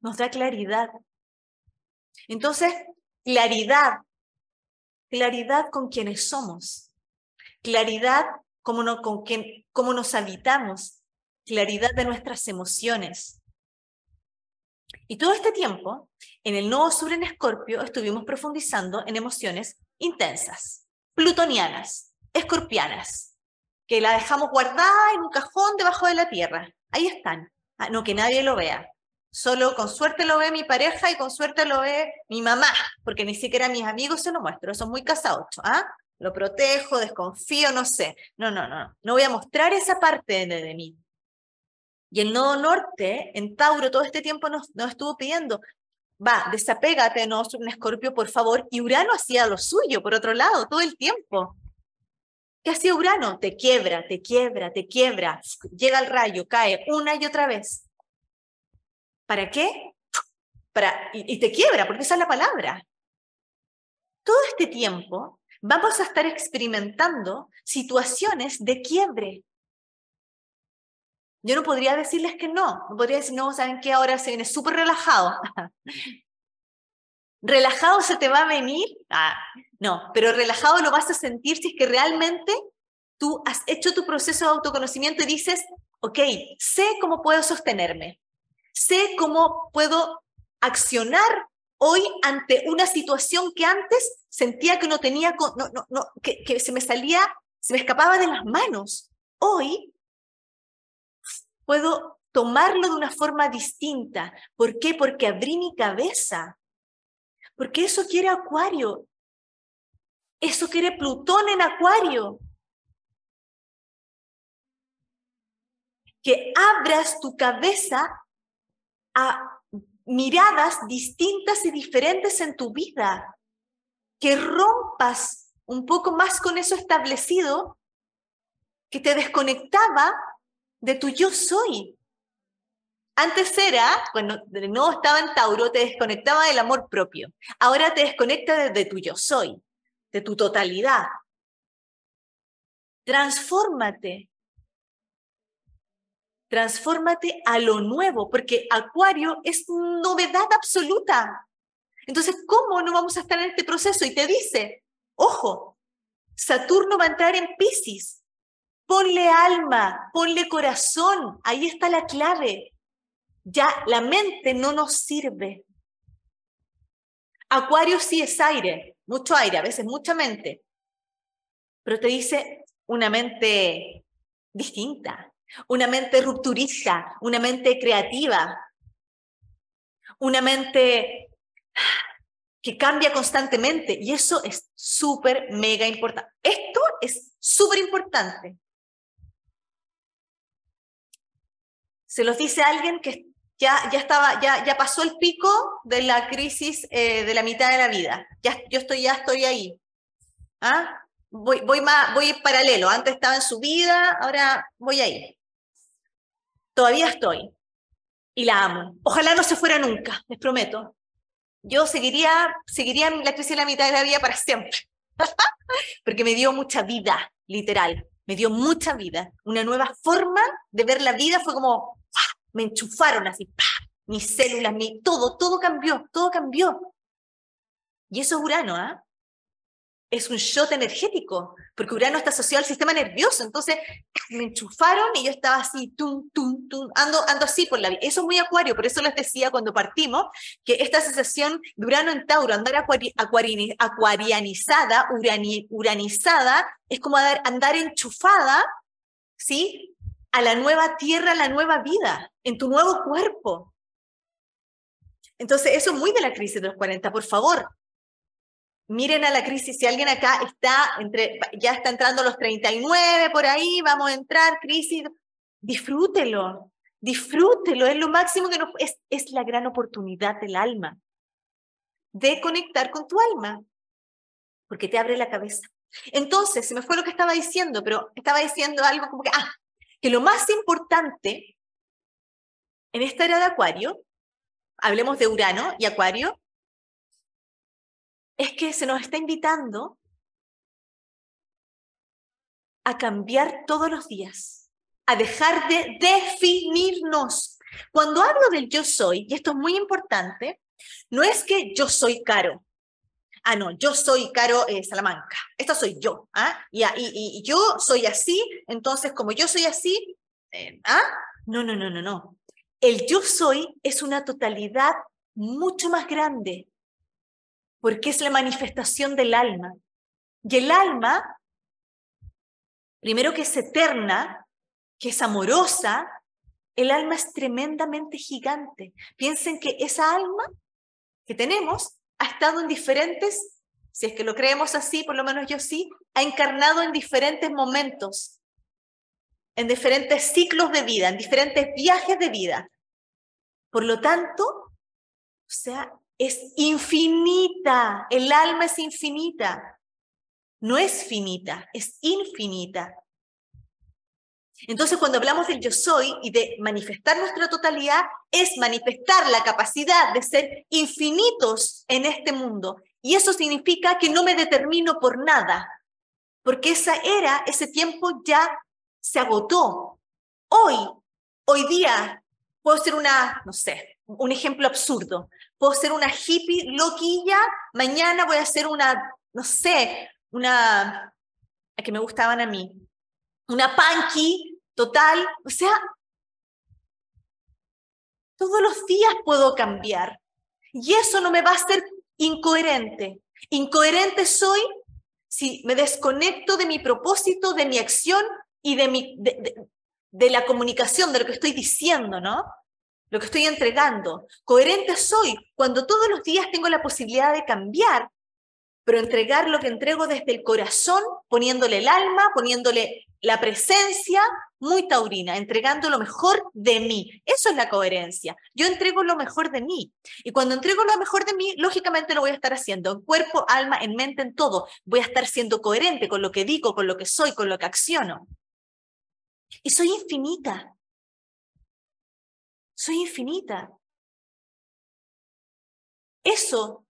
Nos da claridad. Entonces, claridad, claridad con quienes somos, claridad como no, con quien, cómo nos habitamos, claridad de nuestras emociones. Y todo este tiempo, en el nuevo sur en Escorpio, estuvimos profundizando en emociones intensas, plutonianas, escorpianas, que la dejamos guardada en un cajón debajo de la tierra. Ahí están. Ah, no que nadie lo vea. Solo con suerte lo ve mi pareja y con suerte lo ve mi mamá, porque ni siquiera mis amigos se lo muestro. Es muy casa ¿ah? Lo protejo, desconfío, no sé. No, no, no. No voy a mostrar esa parte de, mí. Y el nodo norte, en Tauro, todo este tiempo nos, nos estuvo pidiendo, va, desapégate, no, un escorpio, por favor. Y Urano hacía lo suyo, por otro lado, todo el tiempo. ¿Qué hacía Urano? Te quiebra, te quiebra, te quiebra. Llega el rayo, cae una y otra vez. ¿Para qué? Para, y, te quiebra, porque esa es la palabra. Todo este tiempo vamos a estar experimentando situaciones de quiebre. Yo no podría decirles que no, no podría decir, no, ¿saben qué? Ahora se viene súper relajado. [LAUGHS] ¿Relajado se te va a venir? Ah, no, pero relajado lo vas a sentir si es que realmente tú has hecho tu proceso de autoconocimiento y dices, ok, sé cómo puedo sostenerme, sé cómo puedo accionar hoy ante una situación que antes sentía que no tenía, que, que se me salía, se me escapaba de las manos. Hoy puedo tomarlo de una forma distinta. ¿Por qué? Porque abrí mi cabeza. Porque eso quiere Acuario. Eso quiere Plutón en Acuario. Que abras tu cabeza miradas distintas y diferentes en tu vida, que rompas un poco más con eso establecido que te desconectaba de tu yo soy. Antes era, cuando no estaba en Tauro, te desconectaba del amor propio. Ahora te desconecta de tu yo soy, de tu totalidad. Transfórmate. Transfórmate a lo nuevo, porque Acuario es novedad absoluta. Entonces, ¿cómo no vamos a estar en este proceso? Y te dice, ojo, Saturno va a entrar en Pisces. Ponle alma, ponle corazón, ahí está la clave. Ya la mente no nos sirve. Acuario sí es aire, mucho aire, a veces mucha mente. Pero te dice una mente distinta, una mente rupturista, una mente creativa, una mente que cambia constantemente y eso es súper, mega importante. Esto es súper importante. Se los dice alguien que ya, ya, estaba, ya, ya pasó el pico de la crisis eh, de la mitad de la vida. Ya, yo estoy, ya estoy ahí. ¿Ah? Voy, voy, más, voy paralelo. Antes estaba en su vida, ahora voy ahí. Todavía estoy. Y la amo. Ojalá no se fuera nunca, les prometo. Yo seguiría, seguiría la crisis de la mitad de la vida para siempre. [LAUGHS] Porque me dio mucha vida, literal. Me dio mucha vida. Una nueva forma de ver la vida fue como, me enchufaron así, mis células, mi, todo, todo cambió, todo cambió. Y eso es Urano, ¿ah? Es un shot energético, porque Urano está asociado al sistema nervioso, entonces me enchufaron y yo estaba así, tum, tum, tum, ando, ando así por la vida. Eso es muy acuario, por eso les decía cuando partimos que esta sensación de Urano en Tauro, andar acuarianizada, uranizada, es como andar enchufada, ¿sí? a la nueva tierra, a la nueva vida, en tu nuevo cuerpo. Entonces, eso es muy de la crisis de los 40, por favor. Miren a la crisis, si alguien acá está entre, ya está entrando los 39 por ahí, vamos a entrar, crisis, disfrútelo, disfrútelo, es lo máximo que nos, es, es la gran oportunidad del alma, de conectar con tu alma, porque te abre la cabeza. Entonces, se me fue lo que estaba diciendo, pero estaba diciendo algo como que, ah, que lo más importante en esta era de Acuario, hablemos de Urano y Acuario, es que se nos está invitando a cambiar todos los días, a dejar de definirnos. Cuando hablo del yo soy, y esto es muy importante, no es que yo soy caro, ah, no, yo soy Caro eh, Salamanca, esta soy yo, ¿ah? Y, y, yo soy así, entonces como yo soy así, eh, ¿ah? No, no, no, no, no. El yo soy es una totalidad mucho más grande, porque es la manifestación del alma. Y el alma, primero que es eterna, que es amorosa, el alma es tremendamente gigante. Piensen que esa alma que tenemos ha estado en diferentes, si es que lo creemos así, por lo menos yo sí, ha encarnado en diferentes momentos, en diferentes ciclos de vida, en diferentes viajes de vida. Por lo tanto, o sea, es infinita, el alma es infinita, no es finita, es infinita. Entonces, cuando hablamos del yo soy y de manifestar nuestra totalidad, es manifestar la capacidad de ser infinitos en este mundo. Y eso significa que no me determino por nada, porque esa era, ese tiempo ya se agotó. Hoy, hoy día, puedo ser una, no sé, un ejemplo absurdo. Puedo ser una hippie loquilla, mañana voy a ser una, no sé, una, que me gustaban a mí, una punky total, o sea, todos los días puedo cambiar. Y eso no me va a hacer incoherente. Incoherente soy si me desconecto de mi propósito, de mi acción y de, mi, de, la comunicación, de lo que estoy diciendo, ¿no? Lo que estoy entregando. Coherente soy cuando todos los días tengo la posibilidad de cambiar, pero entregar lo que entrego desde el corazón, poniéndole el alma, poniéndole la presencia muy taurina, entregando lo mejor de mí. Eso es la coherencia. Yo entrego lo mejor de mí. Y cuando entrego lo mejor de mí, lógicamente lo voy a estar haciendo en cuerpo, alma, en mente, en todo. Voy a estar siendo coherente con lo que digo, con lo que soy, con lo que acciono. Y soy infinita. Soy infinita. Eso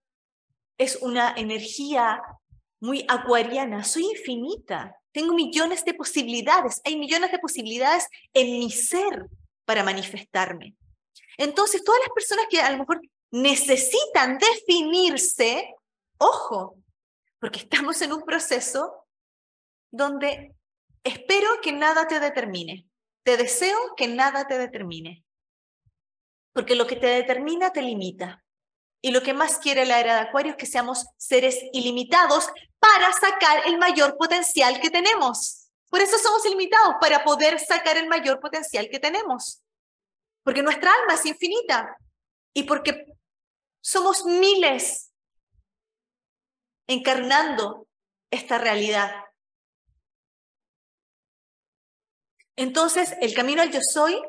es una energía muy acuariana. Soy infinita. Tengo millones de posibilidades, hay millones de posibilidades en mi ser. para manifestarme. Entonces, todas las personas que a lo mejor necesitan definirse, ojo, porque estamos en un proceso donde espero que nada te determine. Te deseo que nada te determine. Porque lo que te determina te limita. Y lo que más quiere la era de Acuario es que seamos seres ilimitados para sacar el mayor potencial que tenemos. Por eso somos ilimitados, para poder sacar el mayor potencial que tenemos. Porque nuestra alma es infinita y porque somos miles encarnando esta realidad. Entonces, el camino al yo soy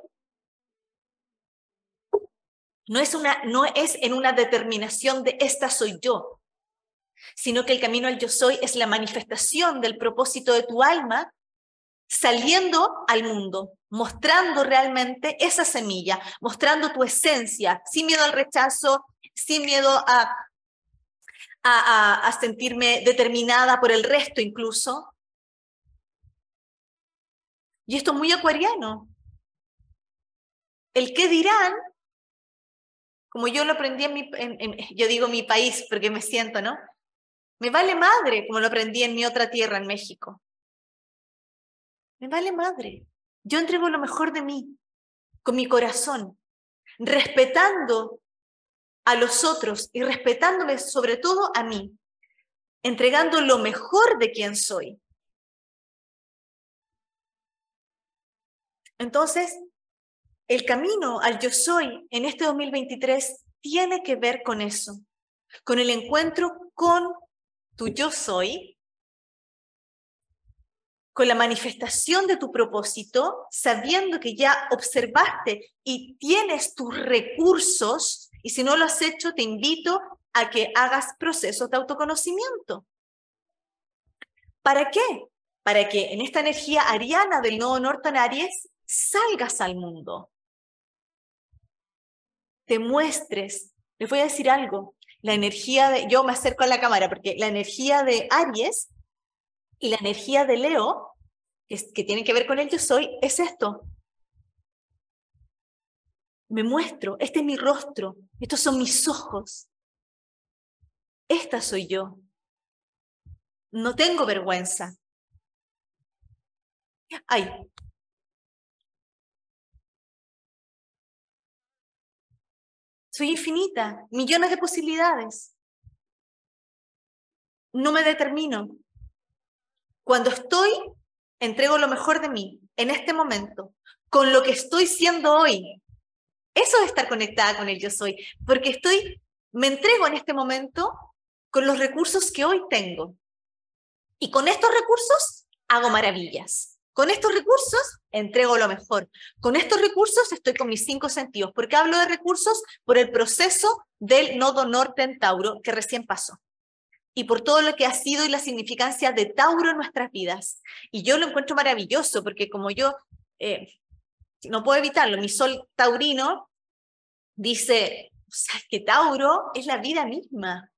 no es, una, no es en una determinación de esta soy yo, sino que el camino al yo soy es la manifestación del propósito de tu alma saliendo al mundo, mostrando realmente esa semilla, mostrando tu esencia, sin miedo al rechazo, sin miedo a, a, a, sentirme determinada por el resto incluso. Y esto es muy acuariano. El qué dirán, como yo lo aprendí en mi, yo digo mi país porque me siento, ¿no? Me vale madre, como lo aprendí en mi otra tierra, en México. Me vale madre. Yo entrego lo mejor de mí, con mi corazón, respetando a los otros y respetándome sobre todo a mí, entregando lo mejor de quien soy. Entonces, el camino al yo soy en este 2023 tiene que ver con eso, con el encuentro con tu yo soy con la manifestación de tu propósito, sabiendo que ya observaste y tienes tus recursos, y si no lo has hecho, te invito a que hagas procesos de autoconocimiento. ¿Para qué? Para que en esta energía ariana del nodo norte en Aries salgas al mundo. Te muestres. Les voy a decir algo. La energía de, yo me acerco a la cámara porque la energía de Aries y la energía de Leo, que, tiene que ver con el yo soy, es esto. Me muestro, este es mi rostro, estos son mis ojos. Esta soy yo. No tengo vergüenza. Ay. Soy infinita, millones de posibilidades. No me determino, cuando estoy, entrego lo mejor de mí en este momento, con lo que estoy siendo hoy. Eso es estar conectada con el yo soy, porque estoy, me entrego en este momento con los recursos que hoy tengo. Y con estos recursos hago maravillas. Con estos recursos entrego lo mejor. Con estos recursos estoy con mis cinco sentidos. ¿Por qué hablo de recursos? Por el proceso del nodo norte en Tauro que recién pasó y por todo lo que ha sido y la significancia de Tauro en nuestras vidas. Y yo lo encuentro maravilloso porque como yo eh, no puedo evitarlo, mi sol taurino dice, o sea, que Tauro es la vida misma.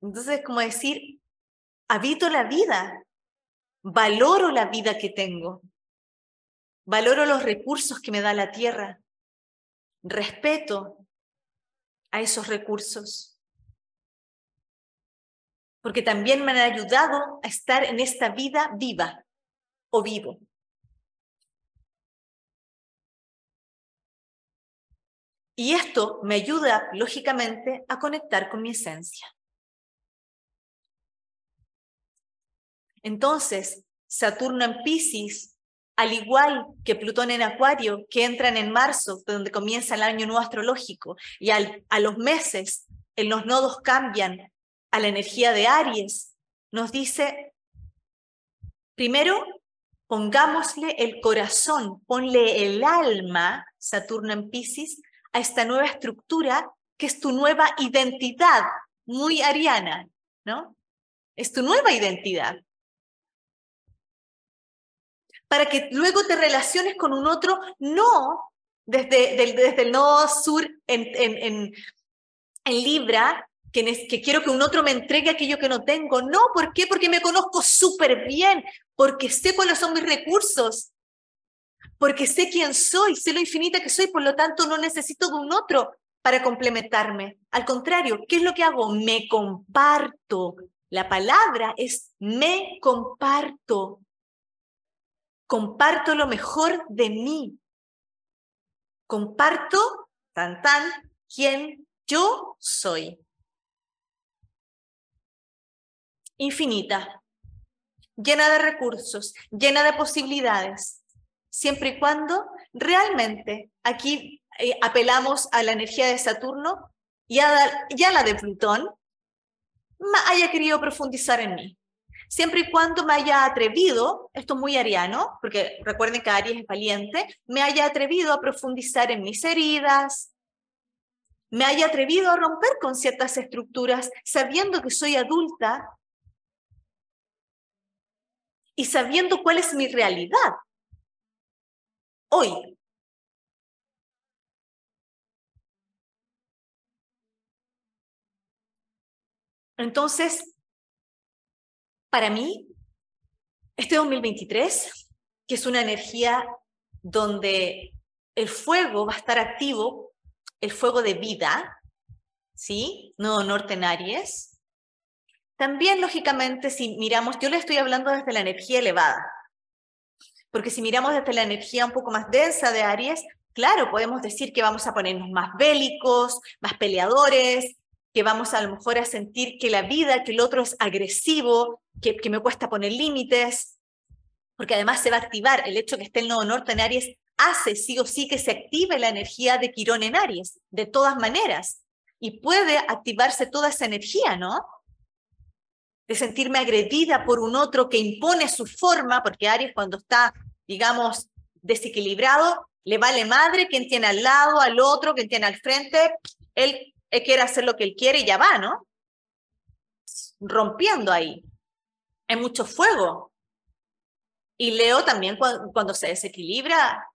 Entonces, como decir, habito la vida, valoro la vida que tengo, valoro los recursos que me da la tierra, respeto, a esos recursos. Porque también me han ayudado a estar en esta vida viva o vivo. Y esto me ayuda, lógicamente, a conectar con mi esencia. Entonces, Saturno en Pisces al igual que Plutón en Acuario, que entran en marzo, donde comienza el año nuevo astrológico, y a los meses en los nodos cambian a la energía de Aries, nos dice, primero, pongámosle el corazón, ponle el alma, Saturno en Pisces, a esta nueva estructura que es tu nueva identidad, muy ariana, ¿no? Es tu nueva identidad para que luego te relaciones con un otro, no desde, desde el nodo sur en, en, en, Libra, que, que, quiero que un otro me entregue aquello que no tengo. No, ¿por qué? Porque me conozco súper bien, porque sé cuáles son mis recursos, porque sé quién soy, sé lo infinita que soy, por lo tanto no necesito de un otro para complementarme. Al contrario, ¿qué es lo que hago? Me comparto. La palabra es me comparto. Comparto lo mejor de mí. Comparto, tan tan, quién yo soy. Infinita, llena de recursos, llena de posibilidades, siempre y cuando realmente aquí eh, apelamos a la energía de Saturno y a, y a la de Plutón, haya querido profundizar en mí. Siempre y cuando me haya atrevido, esto es muy ariano, porque recuerden que Aries es valiente, me haya atrevido a profundizar en mis heridas, me haya atrevido a romper con ciertas estructuras, sabiendo que soy adulta y sabiendo cuál es mi realidad hoy. Entonces, para mí, este 2023, que es una energía donde el fuego va a estar activo, el fuego de vida, ¿sí? No norte en Aries. También, lógicamente, si miramos, yo le estoy hablando desde la energía elevada, porque si miramos desde la energía un poco más densa de Aries, claro, podemos decir que vamos a ponernos más bélicos, más peleadores, que vamos a lo mejor a sentir que la vida, que el otro es agresivo, que, me cuesta poner límites, porque además se va a activar el hecho que esté el nodo norte en Aries, hace sí o sí que se active la energía de Quirón en Aries, de todas maneras. Y puede activarse toda esa energía, ¿no? de sentirme agredida por un otro que impone su forma, porque Aries cuando está, digamos, desequilibrado, le vale madre quien tiene al lado, al otro, quien tiene al frente, él, quiere hacer lo que él quiere y ya va, ¿no? Rompiendo ahí. Hay mucho fuego. Y Leo también cuando, se desequilibra,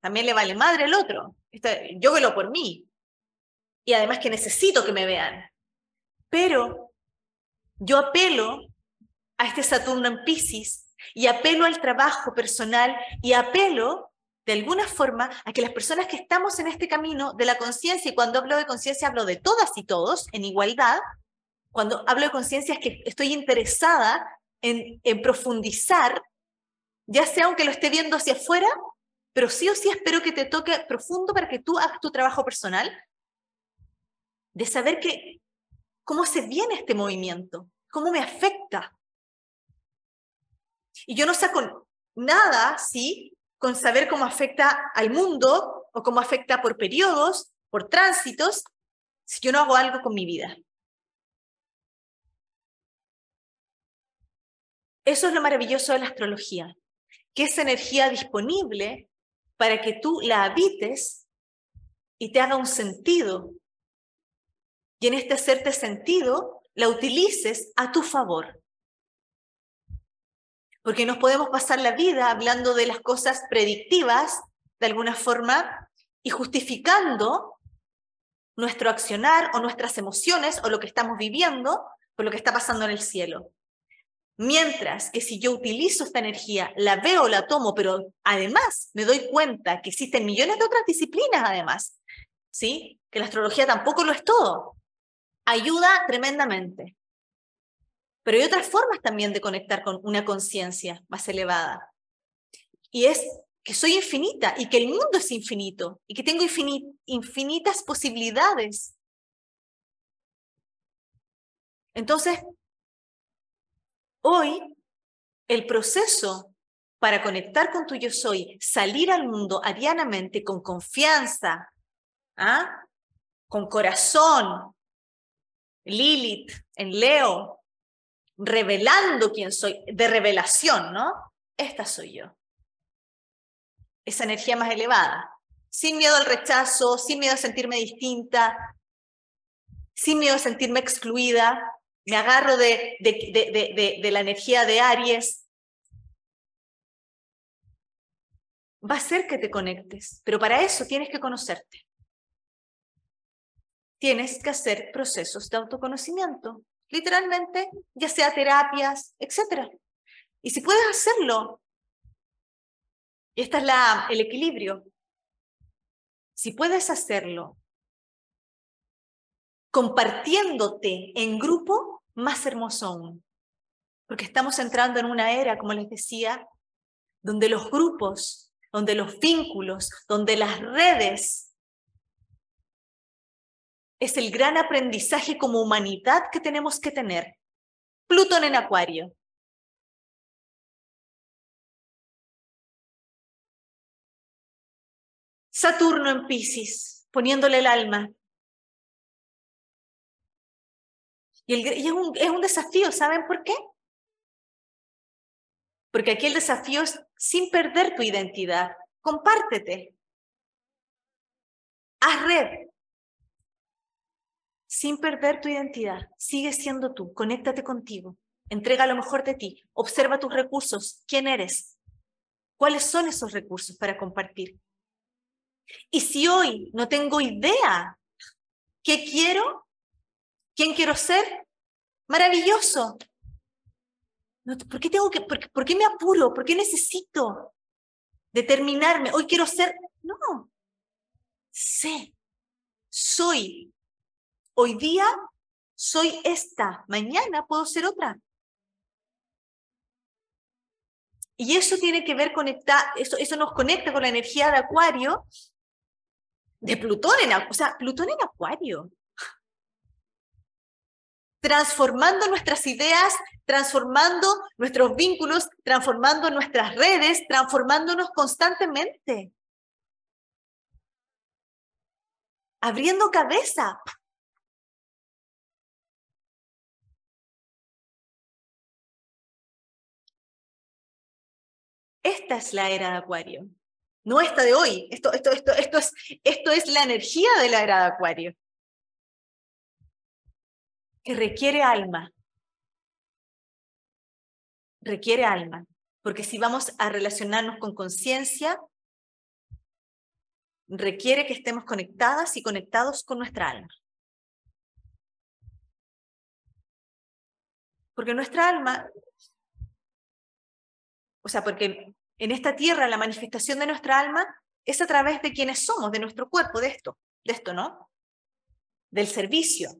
también le vale madre el otro. Yo velo por mí. Y además que necesito que me vean. Pero yo apelo a este Saturno en Pisces y apelo al trabajo personal y apelo de alguna forma a que las personas que estamos en este camino de la conciencia, y cuando hablo de conciencia hablo de todas y todos en igualdad, cuando hablo de conciencia es que estoy interesada en, profundizar, ya sea aunque lo esté viendo hacia afuera, pero sí o sí espero que te toque profundo para que tú hagas tu trabajo personal, de saber que cómo se viene este movimiento, cómo me afecta. Y yo no saco nada, ¿sí? Con saber cómo afecta al mundo o cómo afecta por periodos, por tránsitos, si yo no hago algo con mi vida. Eso es lo maravilloso de la astrología, que es energía disponible para que tú la habites y te haga un sentido y en este hacerte sentido la utilices a tu favor. Porque nos podemos pasar la vida hablando de las cosas predictivas, de alguna forma, y justificando nuestro accionar o nuestras emociones o lo que estamos viviendo por lo que está pasando en el cielo. Mientras que si yo utilizo esta energía, la veo, la tomo, pero además me doy cuenta que existen millones de otras disciplinas además, ¿sí? Que la astrología tampoco lo es todo ayuda tremendamente. Pero hay otras formas también de conectar con una conciencia más elevada. Y es que soy infinita y que el mundo es infinito y que tengo infinitas posibilidades. Entonces, hoy el proceso para conectar con tu yo soy, salir al mundo arianamente con confianza, ¿ah? con corazón, Lilith en Leo, revelando quién soy, de revelación, ¿no? Esta soy yo. Esa energía más elevada, sin miedo al rechazo, sin miedo a sentirme distinta, sin miedo a sentirme excluida, me agarro de, de, de la energía de Aries. Va a ser que te conectes, pero para eso tienes que conocerte tienes que hacer procesos de autoconocimiento, literalmente, ya sea terapias, etc. Y si puedes hacerlo Y este es la, el equilibrio. Si puedes hacerlo compartiéndote en grupo, más hermoso aún. Porque estamos entrando en una era, como les decía, donde los grupos, donde los vínculos, donde las redes es el gran aprendizaje como humanidad que tenemos que tener. Plutón en Acuario. Saturno en Pisces, poniéndole el alma. Y, es, un, es un desafío, ¿saben por qué? Porque aquí el desafío es sin perder tu identidad. Compártete. Haz red. Sin perder tu identidad. Sigue siendo tú. Conéctate contigo. Entrega lo mejor de ti. Observa tus recursos. ¿Quién eres? ¿Cuáles son esos recursos para compartir? Y si hoy no tengo idea qué quiero, quién quiero ser, maravilloso. ¿Por qué tengo que, por, qué me apuro? ¿Por qué necesito determinarme? Hoy quiero ser. No. Sé. Soy. Hoy día soy esta. Mañana puedo ser otra. Y eso tiene que ver conectar, eso, eso nos conecta con la energía de Acuario, de Plutón en, o sea, Plutón en Acuario transformando nuestras ideas, transformando nuestros vínculos, transformando nuestras redes, transformándonos constantemente. Abriendo cabeza. Esta es la era de Acuario. No esta de hoy. Esto, esto, esto, esto, es, esto es la energía de la era de Acuario que requiere alma. Requiere alma, porque si vamos a relacionarnos con conciencia, requiere que estemos conectadas y conectados con nuestra alma. Porque nuestra alma, o sea, porque en esta tierra la manifestación de nuestra alma es a través de quienes somos, de nuestro cuerpo, de esto, de esto, ¿no? Del servicio,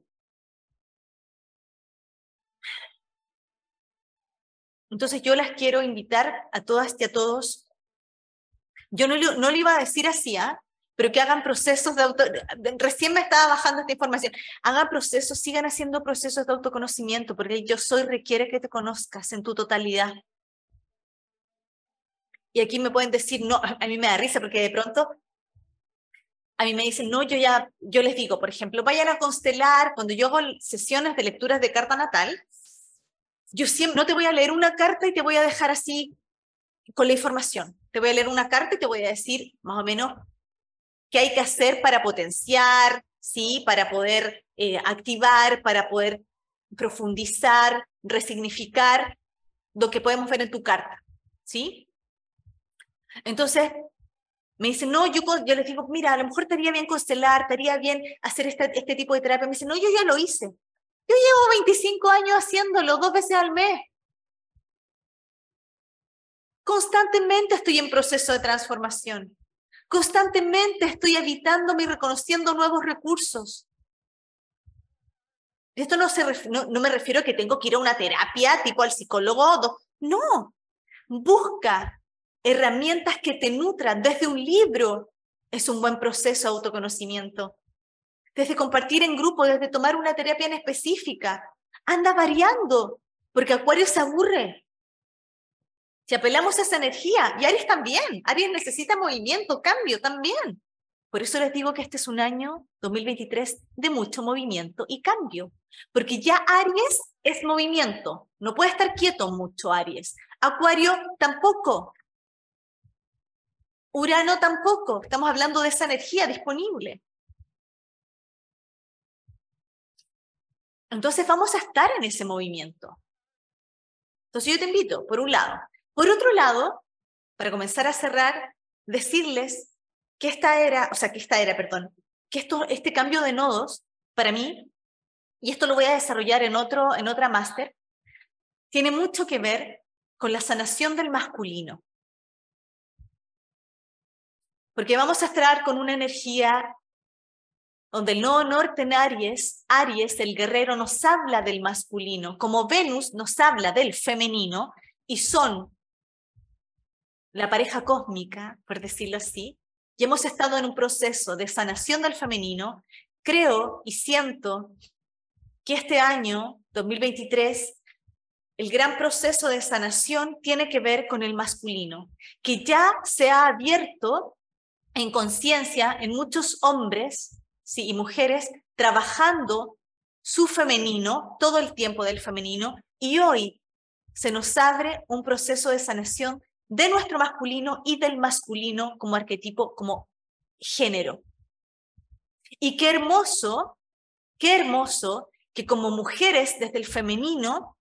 Entonces yo las quiero invitar a todas y a todos. Yo no, no le iba a decir así, ¿ah? pero que hagan procesos de auto... Recién me estaba bajando esta información. Hagan procesos, sigan haciendo procesos de autoconocimiento, porque yo soy requiere que te conozcas en tu totalidad. Y aquí me pueden decir, no, a mí me da risa porque de pronto a mí me dicen, no, yo ya, yo les digo, por ejemplo, vayan a constelar, cuando yo hago sesiones de lecturas de carta natal, yo siempre, no te voy a leer una carta y te voy a dejar así con la información. Te voy a leer una carta y te voy a decir más o menos qué hay que hacer para potenciar, ¿sí? para poder eh, activar, para poder profundizar, resignificar lo que podemos ver en tu carta. ¿sí? Entonces, me dicen, no, yo, yo les digo, mira, a lo mejor te haría bien constelar, te haría bien hacer este, este tipo de terapia. Me dicen, no, yo ya lo hice. Yo llevo 25 años haciéndolo dos veces al mes. Constantemente estoy en proceso de transformación. Constantemente estoy habitándome y reconociendo nuevos recursos. Esto no, se no, me refiero a que tengo que ir a una terapia tipo al psicólogo. No, busca herramientas que te nutran desde un libro. Es un buen proceso de autoconocimiento desde compartir en grupo, desde tomar una terapia en específica. Anda variando, porque Acuario se aburre. Si apelamos a esa energía, y Aries también, Aries necesita movimiento, cambio también. Por eso les digo que este es un año 2023 de mucho movimiento y cambio, porque ya Aries es movimiento, no puede estar quieto mucho Aries. Acuario tampoco. Urano tampoco, estamos hablando de esa energía disponible. Entonces vamos a estar en ese movimiento. Entonces yo te invito, por un lado. Por otro lado, para comenzar a cerrar, decirles que esta era, o sea, que esta era, perdón, que esto, este cambio de nodos, para mí, y esto lo voy a desarrollar en, otro, en otra máster, tiene mucho que ver con la sanación del masculino. Porque vamos a estar con una energía donde el no norte en Aries, Aries, el guerrero, nos habla del masculino, como Venus nos habla del femenino, y son la pareja cósmica, por decirlo así, y hemos estado en un proceso de sanación del femenino, creo y siento que este año, 2023, el gran proceso de sanación tiene que ver con el masculino, que ya se ha abierto en conciencia en muchos hombres y mujeres trabajando su femenino, todo el tiempo del femenino, y hoy se nos abre un proceso de sanación de nuestro masculino y del masculino como arquetipo, como género. Y qué hermoso, qué hermoso que como mujeres desde el femenino,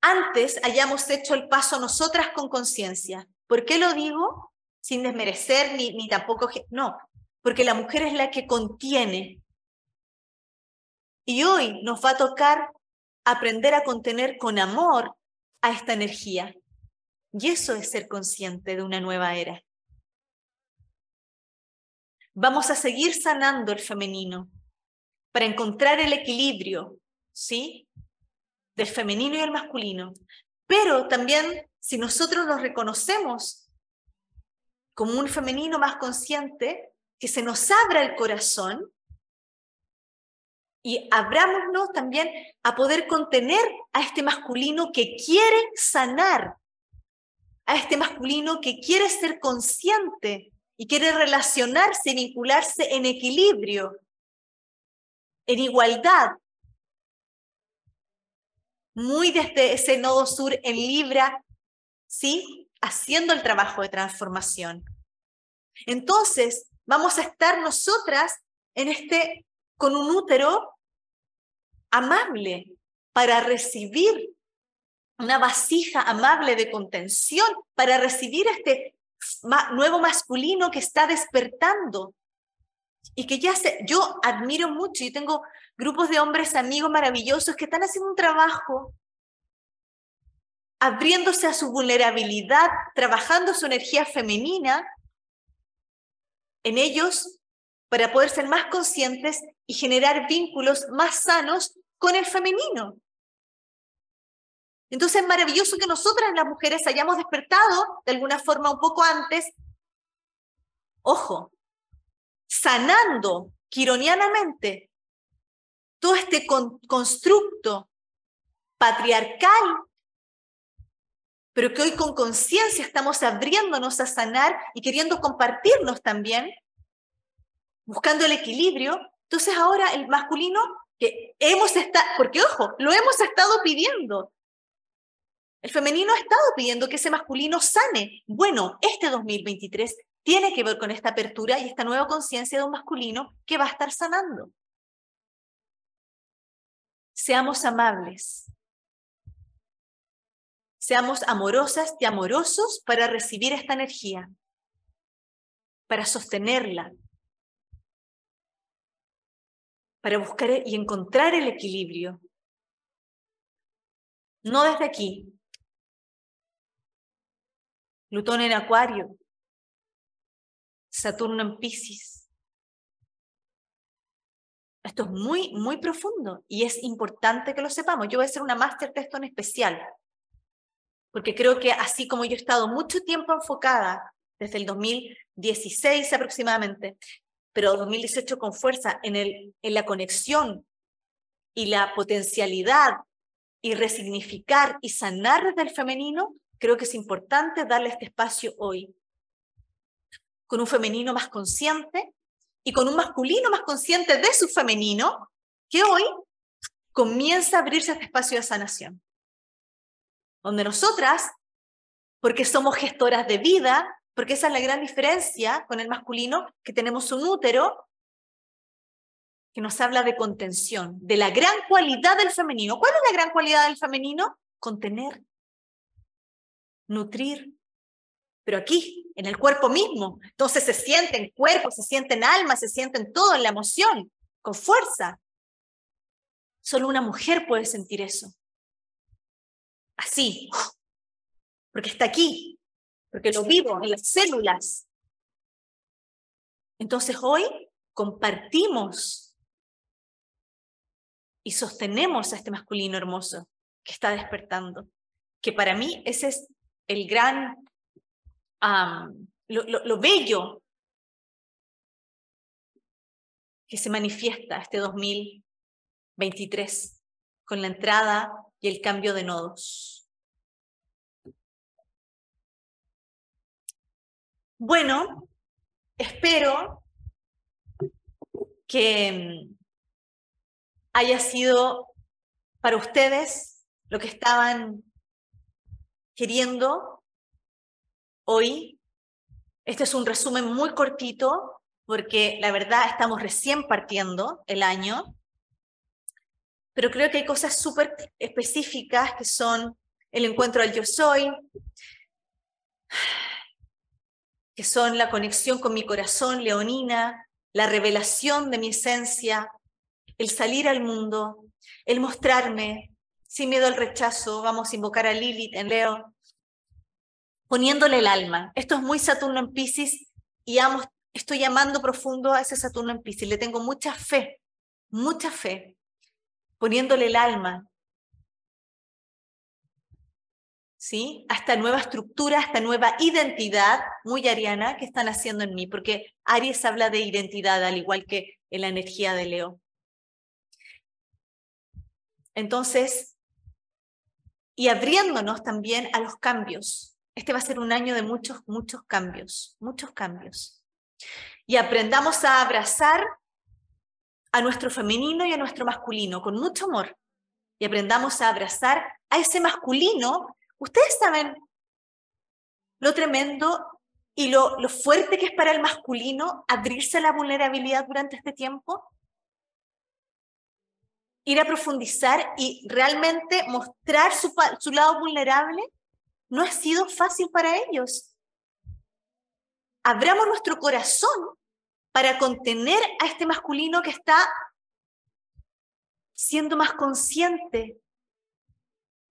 antes hayamos hecho el paso nosotras con conciencia. ¿Por qué lo digo? Sin desmerecer ni, ni tampoco... No, porque la mujer es la que contiene. Y hoy nos va a tocar aprender a contener con amor a esta energía. Y eso es ser consciente de una nueva era. Vamos a seguir sanando el femenino para encontrar el equilibrio, ¿sí? Del femenino y el masculino. Pero también, si nosotros nos reconocemos como un femenino más consciente, que se nos abra el corazón y abrámonos también a poder contener a este masculino que quiere sanar, a este masculino que quiere ser consciente y quiere relacionarse, vincularse en equilibrio, en igualdad, muy desde ese nodo sur en Libra, ¿sí? Haciendo el trabajo de transformación. Entonces, vamos a estar nosotras en este, con un útero amable para recibir una vasija amable de contención, para recibir este nuevo masculino que está despertando y que ya se, yo admiro mucho, y tengo grupos de hombres amigos maravillosos que están haciendo un trabajo abriéndose a su vulnerabilidad, trabajando su energía femenina en ellos para poder ser más conscientes y generar vínculos más sanos con el femenino. Entonces es maravilloso que nosotras las mujeres hayamos despertado de alguna forma un poco antes, ojo, sanando quironianamente todo este constructo patriarcal, pero que hoy con conciencia estamos abriéndonos a sanar y queriendo compartirnos también, buscando el equilibrio. Entonces ahora el masculino que hemos estado, porque ojo, lo hemos estado pidiendo, el femenino ha estado pidiendo que ese masculino sane. Bueno, este 2023 tiene que ver con esta apertura y esta nueva conciencia de un masculino que va a estar sanando. Seamos amables. Seamos amorosas y amorosos para recibir esta energía, para sostenerla, para buscar y encontrar el equilibrio. No desde aquí, Plutón en Acuario, Saturno en Pisces. Esto es muy, muy profundo y es importante que lo sepamos. Yo voy a hacer una texto en especial, porque creo que así como yo he estado mucho tiempo enfocada, desde el 2016 aproximadamente, pero 2018 con fuerza en, el, en la conexión y la potencialidad y resignificar y sanar desde el femenino, creo que es importante darle este espacio hoy, con un femenino más consciente y con un masculino más consciente de su femenino, que hoy comienza a abrirse este espacio de sanación, donde nosotras, porque somos gestoras de vida, porque esa es la gran diferencia con el masculino, que tenemos un útero que nos habla de contención, de la gran cualidad del femenino. ¿Cuál es la gran cualidad del femenino? Contener, nutrir, pero aquí, en el cuerpo mismo. Entonces se siente en cuerpo, se siente en alma, se siente en todo, en la emoción, con fuerza. Solo una mujer puede sentir eso. Así, porque está aquí, porque lo vivo en las células. Entonces hoy compartimos y sostenemos a este masculino hermoso que está despertando, que para mí ese es el gran, lo bello que se manifiesta este 2023 con la entrada y el cambio de nodos. Bueno, espero que mm, haya sido para ustedes lo que estaban queriendo hoy. Este es un resumen muy cortito porque la verdad estamos recién partiendo el año, pero creo que hay cosas súper específicas que son el encuentro al yo soy, que son la conexión con mi corazón leonina, la revelación de mi esencia, el salir al mundo, el mostrarme sin miedo al rechazo, vamos a invocar a Lilith en Leo, poniéndole el alma. Esto es muy Saturno en Pisces y estoy llamando profundo a ese Saturno en Pisces. Le tengo mucha fe, mucha fe, poniéndole el alma. ¿Sí? A esta nueva estructura, a esta nueva identidad muy ariana que están haciendo en mí, porque Aries habla de identidad al igual que en la energía de Leo. Entonces, y abriéndonos también a los cambios. Este va a ser un año de muchos, muchos cambios, muchos cambios. Y aprendamos a abrazar a nuestro femenino y a nuestro masculino con mucho amor. Y aprendamos a abrazar a ese masculino. Ustedes saben lo tremendo y lo, lo fuerte que es para el masculino abrirse a la vulnerabilidad durante este tiempo ir a profundizar y realmente mostrar su, su lado vulnerable, no ha sido fácil para ellos. Abramos nuestro corazón para contener a este masculino que está siendo más consciente.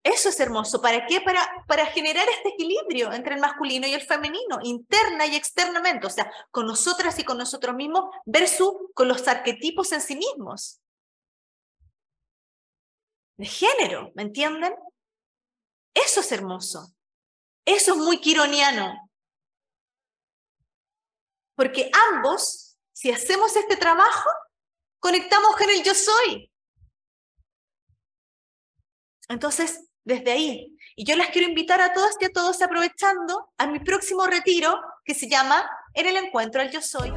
Eso es hermoso. ¿Para qué? Para, para generar este equilibrio entre el masculino y el femenino, interna y externamente, o sea, con nosotras y con nosotros mismos, versus con los arquetipos en sí mismos de género, ¿me entienden? Eso es hermoso. Eso es muy quironiano. Porque ambos, si hacemos este trabajo, conectamos con el yo soy. Entonces, desde ahí, y yo las quiero invitar a todas y a todos aprovechando a mi próximo retiro que se llama En el encuentro al yo soy.